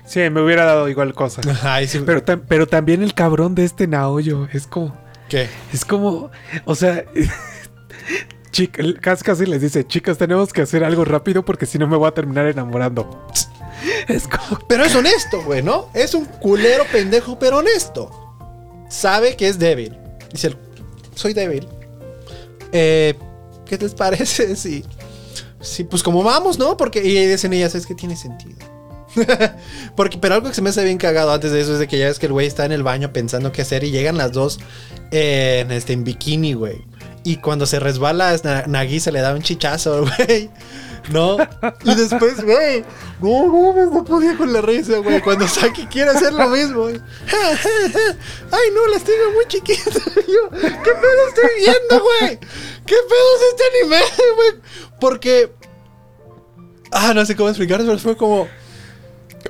Sí, me hubiera dado igual cosa. Ay, sí, Pero, tam- pero también el cabrón de este Naoyo es como. ¿Qué? Es como. O sea. chica- casi casi les dice, chicas, tenemos que hacer algo rápido porque si no me voy a terminar enamorando. Es como. Pero es honesto, güey, ¿no? Es un culero pendejo, pero honesto. Sabe que es débil. Dice, soy débil. Eh, ¿Qué les parece? Sí. Sí, pues como vamos, ¿no? Porque y dicen ellas, es que tiene sentido. Porque, pero algo que se me hace bien cagado antes de eso es de que ya ves que el güey está en el baño pensando qué hacer y llegan las dos eh, en, este, en bikini, güey. Y cuando se resbala, Na- Nagi se le da un chichazo, güey. ¿No? Y después, güey, no, no, no, podía con la risa, güey. Cuando Saki quiere hacer lo mismo. güey. Ay, no, las tengo muy chiquitas. Yo, ¿qué pedo estoy viendo, güey? ¿Qué pedo es este anime, güey? Porque. Ah, no sé cómo explicar, pero fue como.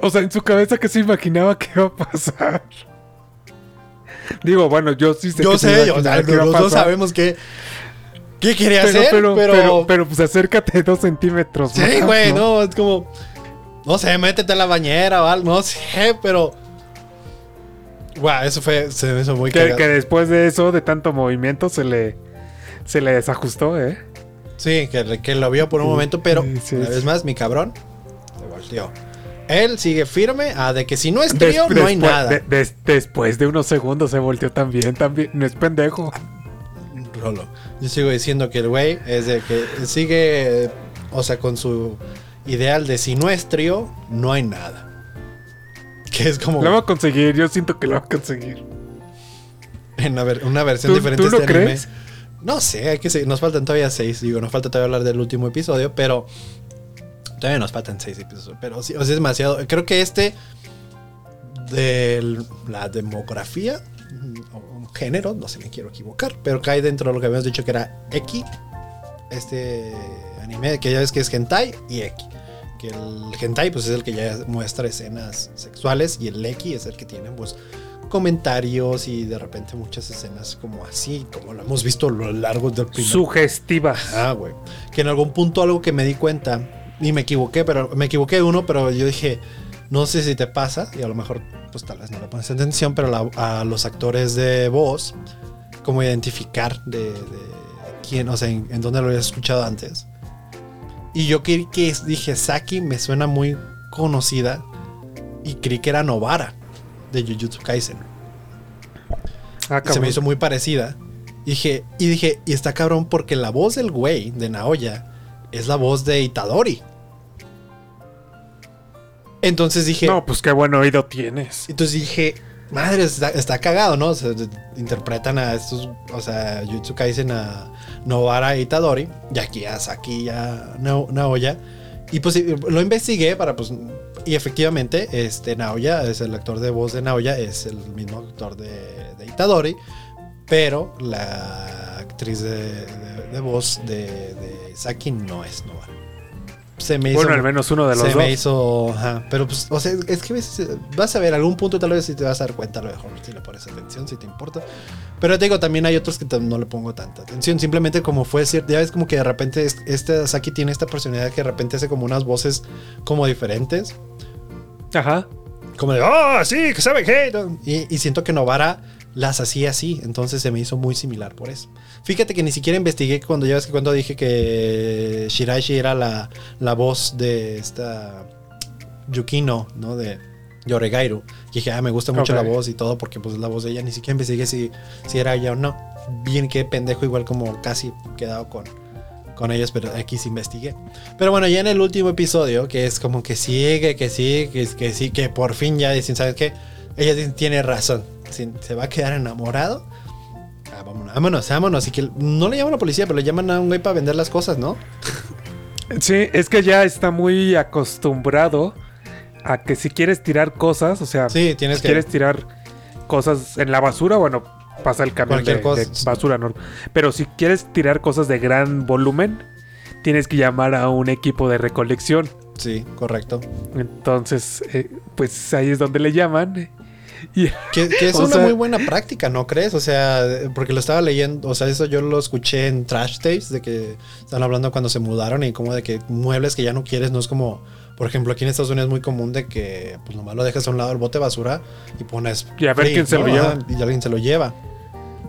O sea, en su cabeza que se imaginaba que iba a pasar. Digo, bueno, yo sí sé Yo que sé, o sea, los dos sabemos que. ¿Qué quería Pero, hacer? pero, pero, pero, pero, pues acércate dos centímetros. Sí, más, güey, no, es como. No sé, métete a la bañera o algo, no sé, pero. Guau, eso fue. Se me hizo muy Que, que después de eso, de tanto movimiento, se le, se le desajustó, ¿eh? Sí, que, que lo vio por un Sí, momento, pero sí, sí, una vez más, mi cabrón se volteó. Él sigue firme a de que si no es Des- trío, no hay nada. de- des- después de unos segundos se volteó también, también. No es pendejo. Rolo. Yo sigo diciendo que el güey es de que sigue, o sea, con su ideal de si no es trío, no hay nada. Que es como Lo va a conseguir, yo siento que lo va a conseguir. en una, ver- una versión ¿Tú- diferente tú de este anime. No sé, hay que seguir. Nos faltan todavía seis. Digo, nos falta todavía hablar del último episodio, pero todavía nos faltan seis episodios. Pero sí, o sea, es demasiado. Creo que este de la demografía un género, no se me quiero equivocar, pero cae dentro de lo que habíamos dicho que era X. Este anime que ya ves que es hentai y X. Que el hentai pues es el que ya muestra escenas sexuales y el X es el que tiene pues comentarios y de repente muchas escenas como así, como lo hemos visto a lo largo del primer Sugestiva. Ah, güey. Que en algún punto algo que me di cuenta, y me equivoqué, pero me equivoqué uno, pero yo dije, No sé si te pasa, y a lo mejor, pues tal vez no le pones atención, pero la- a los actores de voz, como identificar de, de quién, o sea, en, en dónde lo habías escuchado antes. Y yo creí que dije, Saki me suena muy conocida, y creí que era Novara de Jujutsu Kaisen. Ah, se me hizo muy parecida. Y dije, y dije, y está cabrón porque la voz del güey de Naoya es la voz de Itadori. Entonces dije, No, pues qué buen oído tienes. entonces dije, madre, está, está cagado, ¿no? O sea, de- interpretan a estos, o sea, Jujutsu Kaisen a Novara e Itadori, y aquí a Saki y a Nao- Naoya. Y pues y- lo investigué para pues y efectivamente este Naoya es el actor de voz de Naoya es el mismo actor de, de Itadori, pero la actriz de, de- de voz de, de Saki no es Novara. Se me hizo Bueno, al menos uno de los se dos. me hizo, ajá, pero pues, o sea, es que vas a ver algún punto tal vez si te vas a dar cuenta, a lo mejor si le pones atención, si te importa. Pero te digo, también hay otros que no le pongo tanta atención, simplemente como fue cierto, ya ves como que de repente es- este Saki tiene esta personalidad que de repente hace como unas voces como diferentes, Ajá. como de, oh, sí, que sabe qué. Y, y siento que Novara las hacía así, entonces se me hizo muy similar por eso. Fíjate que ni siquiera investigué cuando ya ves que cuando dije que Shiraishi era la, la voz de esta Yukino, ¿no? De Yoregairu. Y dije, ah, me gusta mucho la voz y todo porque pues es la voz de ella. Ni siquiera investigué si, si era ella o no. Bien que pendejo, igual como casi quedado con, con ellos, pero aquí sí investigué. Pero bueno, ya en el último episodio, que es como que sigue, que sigue, que, que sí, que por fin ya dicen, ¿sabes qué? Ella tiene razón. Se va a quedar enamorado. Vámonos, vámonos, vámonos. Y que no le llaman a la policía, pero le llaman a un güey para vender las cosas, ¿no? Sí, es que ya está muy acostumbrado a que si quieres tirar cosas, o sea, Sí, tienes si que. quieres tirar cosas en la basura, bueno, pasa el camión de, de basura, ¿no? Pero si quieres tirar cosas de gran volumen, tienes que llamar a un equipo de recolección. Sí, correcto. Entonces, eh, pues ahí es donde le llaman. Y Que, que es una sea- muy buena práctica, ¿no crees? O sea, porque lo estaba leyendo, o sea, eso yo lo escuché en Trash Tapes, de que están hablando cuando se mudaron y como de que muebles que ya no quieres, no es como, por ejemplo, aquí en Estados Unidos es muy común de que pues nomás lo dejas a un lado el bote de basura y pones... Y a ver free, quién se lo lleva. Y alguien se lo lleva.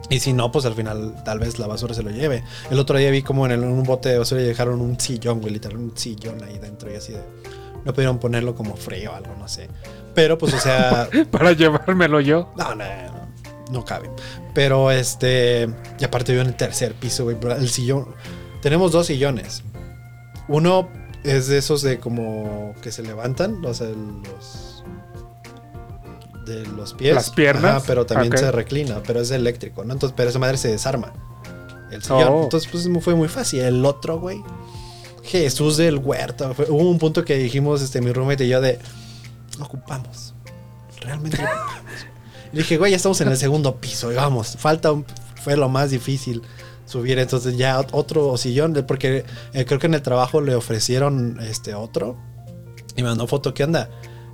Y si no, pues al final tal vez la basura se lo lleve. El otro día vi como en, el- en un bote de basura y dejaron un sillón, güey, literal, un sillón ahí dentro y así de... No pudieron ponerlo como frío o algo, no sé. Pero pues, o sea... para llevármelo yo. No, no, no, no cabe. Pero este. Y aparte vivo en el tercer piso, güey. El sillón. Tenemos dos sillones. Uno es de esos de como que se levantan, o sea, los. De los pies. Las piernas. Ajá, pero también Ok. se reclina, pero es eléctrico, ¿no? Entonces, pero esa madre se desarma. El sillón. Oh. Entonces, pues fue muy fácil. El otro, güey. Jesús del huerto. Fue- hubo un punto que dijimos, este, mi roommate y yo, de. Ocupamos. Realmente ocupamos. Dije, güey, ya estamos en el segundo piso, y vamos, falta fue lo más difícil subir, entonces ya ot- otro sillón, porque eh, creo que en el trabajo le ofrecieron este otro y me mandó foto, ¿qué onda?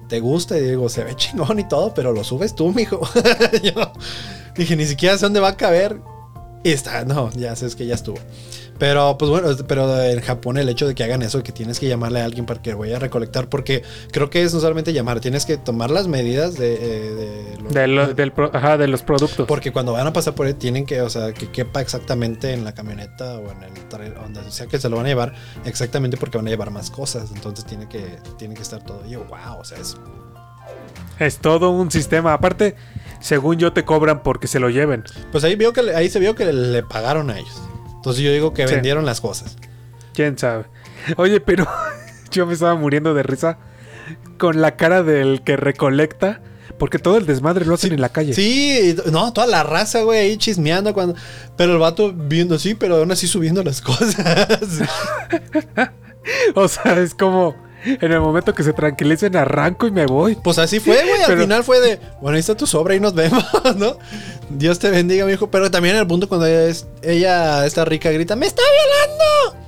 ¿Te gusta? Y digo, se ve chingón y todo, pero lo subes tú, mijo. Yo dije, ni siquiera sé dónde va a caber. Y está, no, ya sabes que ya estuvo. Pero, pues bueno, pero en Japón el hecho de que hagan eso, que tienes que llamarle a alguien para que vaya a recolectar, porque creo que es no solamente llamar, tienes que tomar las medidas de, eh, de lo- De, lo- del pro- ajá, de los productos. porque cuando van a pasar por él, tienen que, o sea, que quepa exactamente en la camioneta o en el trailer, donde sea que se lo van a llevar, exactamente porque van a llevar más cosas. Entonces tiene que, tiene que estar todo. Y yo, wow, o sea, es. Es todo un sistema. Aparte, según yo, te cobran porque se lo lleven. Pues ahí vio que ahí se vio que le pagaron a ellos. Entonces yo digo que Sí. vendieron las cosas. ¿Quién sabe? Oye, pero yo me estaba muriendo de risa con la cara del que recolecta. Porque todo el desmadre lo hacen en la calle. Sí, no, toda la raza, güey, ahí chismeando cuando. Pero el vato viendo así, pero aún así subiendo las cosas. O sea, es como en el momento que se tranquilicen, arranco y me voy. Pues así fue, güey. Al Pero- final fue de, bueno, ahí está tu sobra y nos vemos, ¿no? Dios te bendiga, mi hijo. Pero también en el punto cuando ella, es- ella esta rica, grita, ¡me está violando!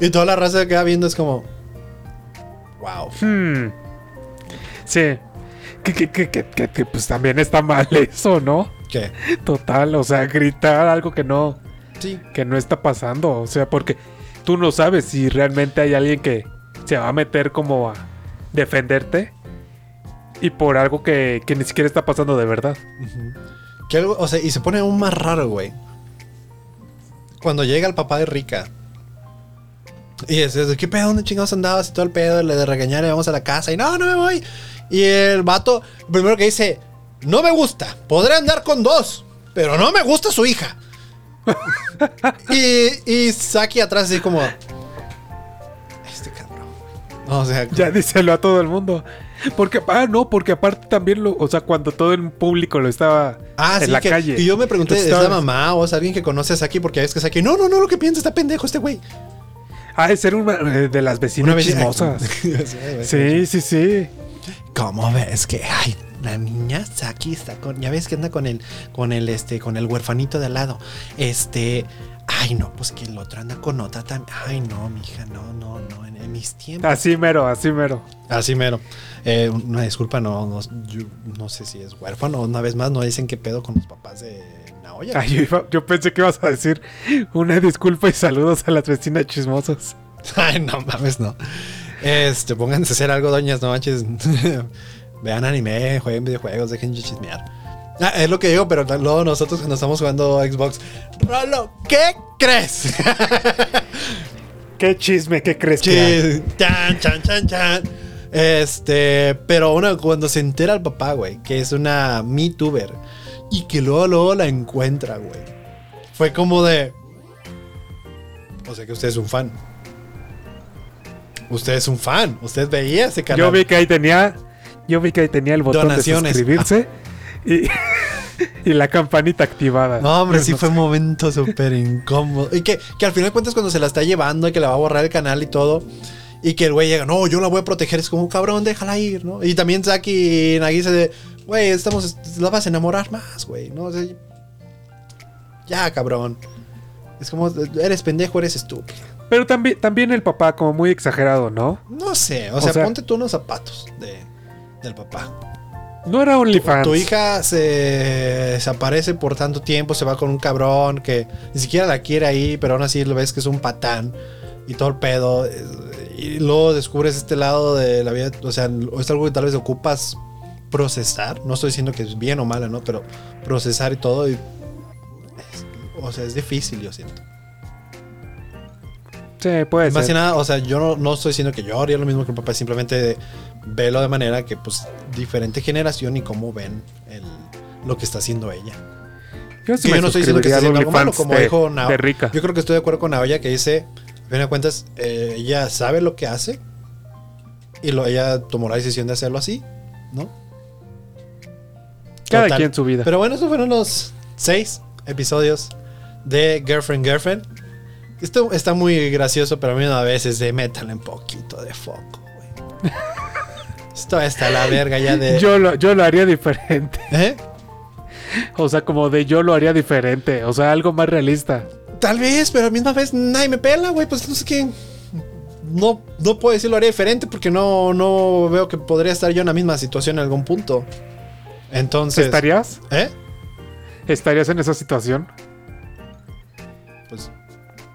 Y toda la raza que queda viendo es como, wow. Hmm. Sí. Que, que, que, que, que- que, pues también está mal eso, ¿no? ¿Qué? Total, o sea, gritar algo que no, Sí. que no está pasando. O sea, porque tú no sabes si realmente hay alguien que se va a meter como a defenderte. Y por algo que, que ni siquiera está pasando de verdad. Que algo, o sea, y se pone aún más raro, güey. Cuando llega el papá de Rika. Y es, es, ¿qué pedo? ¿Dónde chingados andabas? Y todo el pedo, le de regañar y vamos a la casa. Y no, no me voy. Y el vato, primero que dice, no me gusta. Podré andar con dos, pero no me gusta su hija. y, y Saki atrás así como... Cabrón. O sea, Ya díselo a todo el mundo. Porque, ah, no, porque aparte también lo, o sea, cuando todo el público lo estaba Ah, en sí, la que- calle. Y yo me pregunté, ¿es la mamá o es alguien que conoce a Saki? Porque es que Saki, no, no, no, lo que piensa está pendejo este güey. Ah, es ser una eh, de las vecinas vez- chismosas. Sí, sí, sí. ¿Cómo ves que, ay, la niña Saki está con, ya ves que anda con el, con el, este, con el huerfanito de al lado. Este, ay, no, pues que el otro anda con otra también. Ay, no, mija, no, no, no, en, en mis tiempos. Así mero, así mero. Así mero. Eh, una disculpa, no, no, yo no sé si es huérfano. Una vez más, no dicen qué pedo con los papás de Naoya. Ay, yo, iba- yo pensé que ibas a decir una disculpa y saludos a las vecinas chismosas. Ay, no mames, no. Este, pónganse a hacer algo, doñas, no manches. Vean anime, jueguen videojuegos, dejen de chismear. Ah, es lo que digo, pero luego nosotros cuando estamos jugando Xbox, Rolo, ¿qué crees? ¿Qué chisme? ¿Qué crees que? Chis- chan, chan, chan, chan. Este, pero una, cuando se entera el papá, güey, que es una MeTuber y que luego, luego la encuentra, güey, fue como de. O sea que usted es un fan. Usted es un fan. Usted veía ese canal. Yo vi que ahí tenía, yo vi que ahí tenía el botón Donaciones. de suscribirse y, y la campanita activada. No, hombre, Yo sí no fue un momento súper incómodo. Y que, que al final de cuentas cuando se la está llevando y que la va a borrar el canal y todo. Y que el güey llega, no, yo la voy a proteger. Es como, cabrón, déjala ir, ¿no? Y también Saki y Nagisa de, güey, estamos, la vas a enamorar más, güey, ¿no? O sea, ya, cabrón. Es como, eres pendejo, eres estúpido. Pero también, también el papá como muy exagerado, ¿no? No sé, o, O sea, sea- ponte tú unos zapatos de, del papá. No era OnlyFans. Tu hija se desaparece por tanto tiempo, se va con un cabrón que ni siquiera la quiere ahí, pero aún así lo ves que es un patán y todo el pedo. eh, Y luego descubres este lado de la vida, o sea, es algo que tal vez ocupas procesar. No estoy diciendo que es bien o mala, ¿no? Pero procesar y todo. y- es- o sea, es difícil, yo siento. Sí, puede Más que nada, o sea, yo no, no estoy diciendo que yo haría lo mismo que el papá, simplemente velo de manera que, pues, diferente generación y cómo ven el, lo que está haciendo ella. Yo sí yo no estoy diciendo que al haciendo algo malo, como de, dijo Nao. Yo creo que estoy de acuerdo con Naoya que dice, a fin de cuentas, eh, ella sabe lo que hace y lo, ella tomó la decisión de hacerlo así, ¿no? Cada Total. quien su vida. Pero bueno, esos fueron los seis episodios de Girlfriend Girlfriend. Esto está muy gracioso, pero a mí a veces de métale un poquito de foco, güey. Esto está la verga ya de... yo, lo, yo lo haría diferente. ¿Eh? O sea, como de yo lo haría diferente. O sea, algo más realista. Tal vez, pero a la misma vez nadie me pela, güey. Pues no sé qué. No, no puedo decir lo haría diferente porque no, no veo que podría estar yo en la misma situación en algún punto. Entonces. ¿Estarías? ¿Eh? ¿Estarías en esa situación? Pues.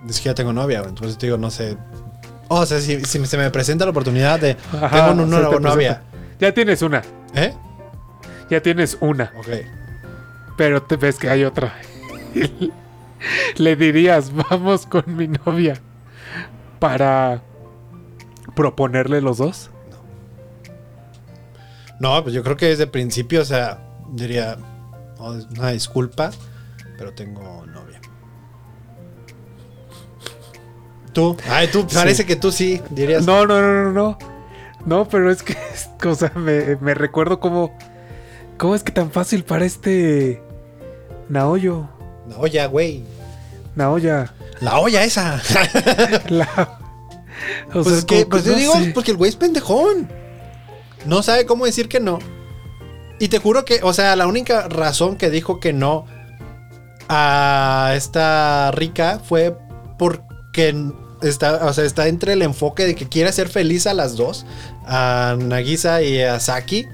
Es que ya tengo novia. Entonces te digo, no sé. O sea, si, si se me presenta la oportunidad de. Ajá, tengo una nueva novia. Ya tienes una. ¿Eh? Ya tienes una. Ok. Pero te ves que hay otra. Le dirías, vamos con mi novia. Para proponerle los dos. No, pues yo creo que desde el principio, o sea, diría. "Oh, una disculpa, pero tengo novia. Tú. Ay, tú, Sí. parece que tú sí dirías. No, no, no, no, no. No, pero es que, o sea, me, me recuerdo como. ¿Cómo es que tan fácil para este. Naoyo? La olla, güey. Naoya. La olla esa. La. O pues sea, es que, pues yo no digo, sé. porque el güey es pendejón. No sabe cómo decir que no. Y te juro que, o sea, la única razón que dijo que no a esta rica fue porque está, o sea, está entre el enfoque de que quiere hacer feliz a las dos, a Nagisa y a Saki.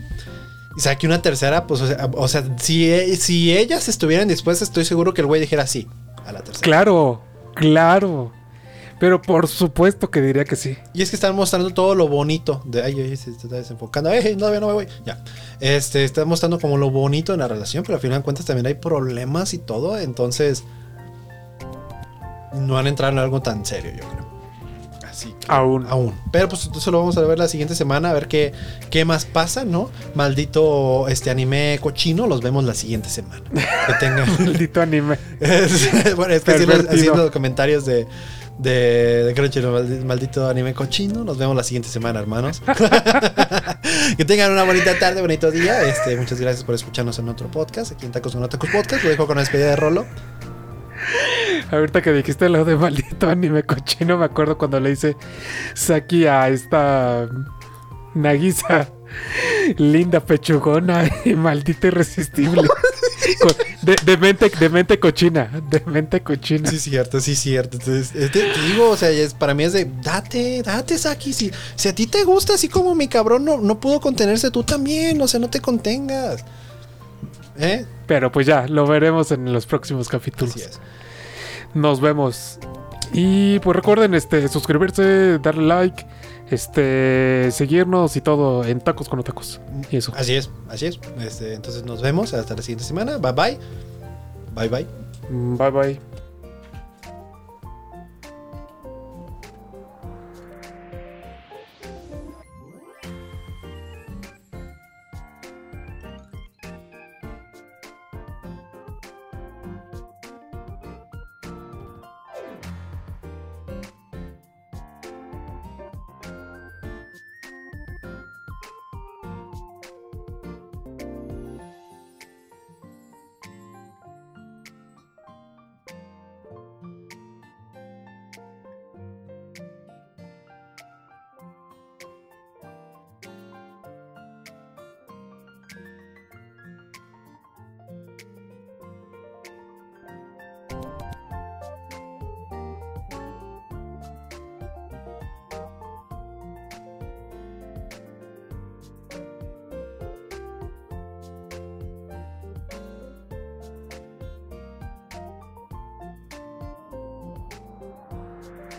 Y Saki una tercera, pues, o sea, o sea, si, si ellas estuvieran dispuestas, estoy seguro que el güey dijera sí a la tercera. Claro, claro. Pero por supuesto que diría que sí. Y es que están mostrando todo lo bonito. De, ay, ay, se está desenfocando. Ay, no, no me voy. Ya. Este, están mostrando como lo bonito en la relación, pero al final de cuentas también hay problemas y todo. Entonces, no han entrado en algo tan serio, yo creo. Así que, Aún. Aún. Pero pues eso lo vamos a ver la siguiente semana, a ver qué, qué más pasa, ¿no? Maldito este anime cochino, los vemos la siguiente semana. Que tengan. Maldito anime. Es- bueno, es que así los, comentarios de, de, de Crunchyroll, maldi- maldito anime cochino. Nos vemos la siguiente semana, hermanos. que tengan una bonita tarde, bonito día. Este, muchas gracias por escucharnos en otro podcast, aquí en Tacos con Tacos Podcast. Lo dejo con la despedida de Rolo. Ahorita que dijiste lo de maldito anime cochino, me acuerdo cuando le hice Saki a esta Nagisa. Linda pechugona y maldita irresistible. De, de mente, de mente cochina. De mente cochina. Sí, cierto, sí, cierto. Entonces, eh, te, te digo, o sea, es, para mí es de, date, date, Saki. Si, si a ti te gusta, así como mi cabrón no, no pudo contenerse, tú también. O sea, no te contengas. ¿Eh? Pero pues ya, lo veremos en los próximos capítulos. Así es. Nos vemos. Y pues recuerden este suscribirse, darle like, este seguirnos y todo en tacos con tacos. Y eso. Así es, así es. Este, entonces nos vemos hasta la siguiente semana. Bye bye. Bye bye. Bye bye.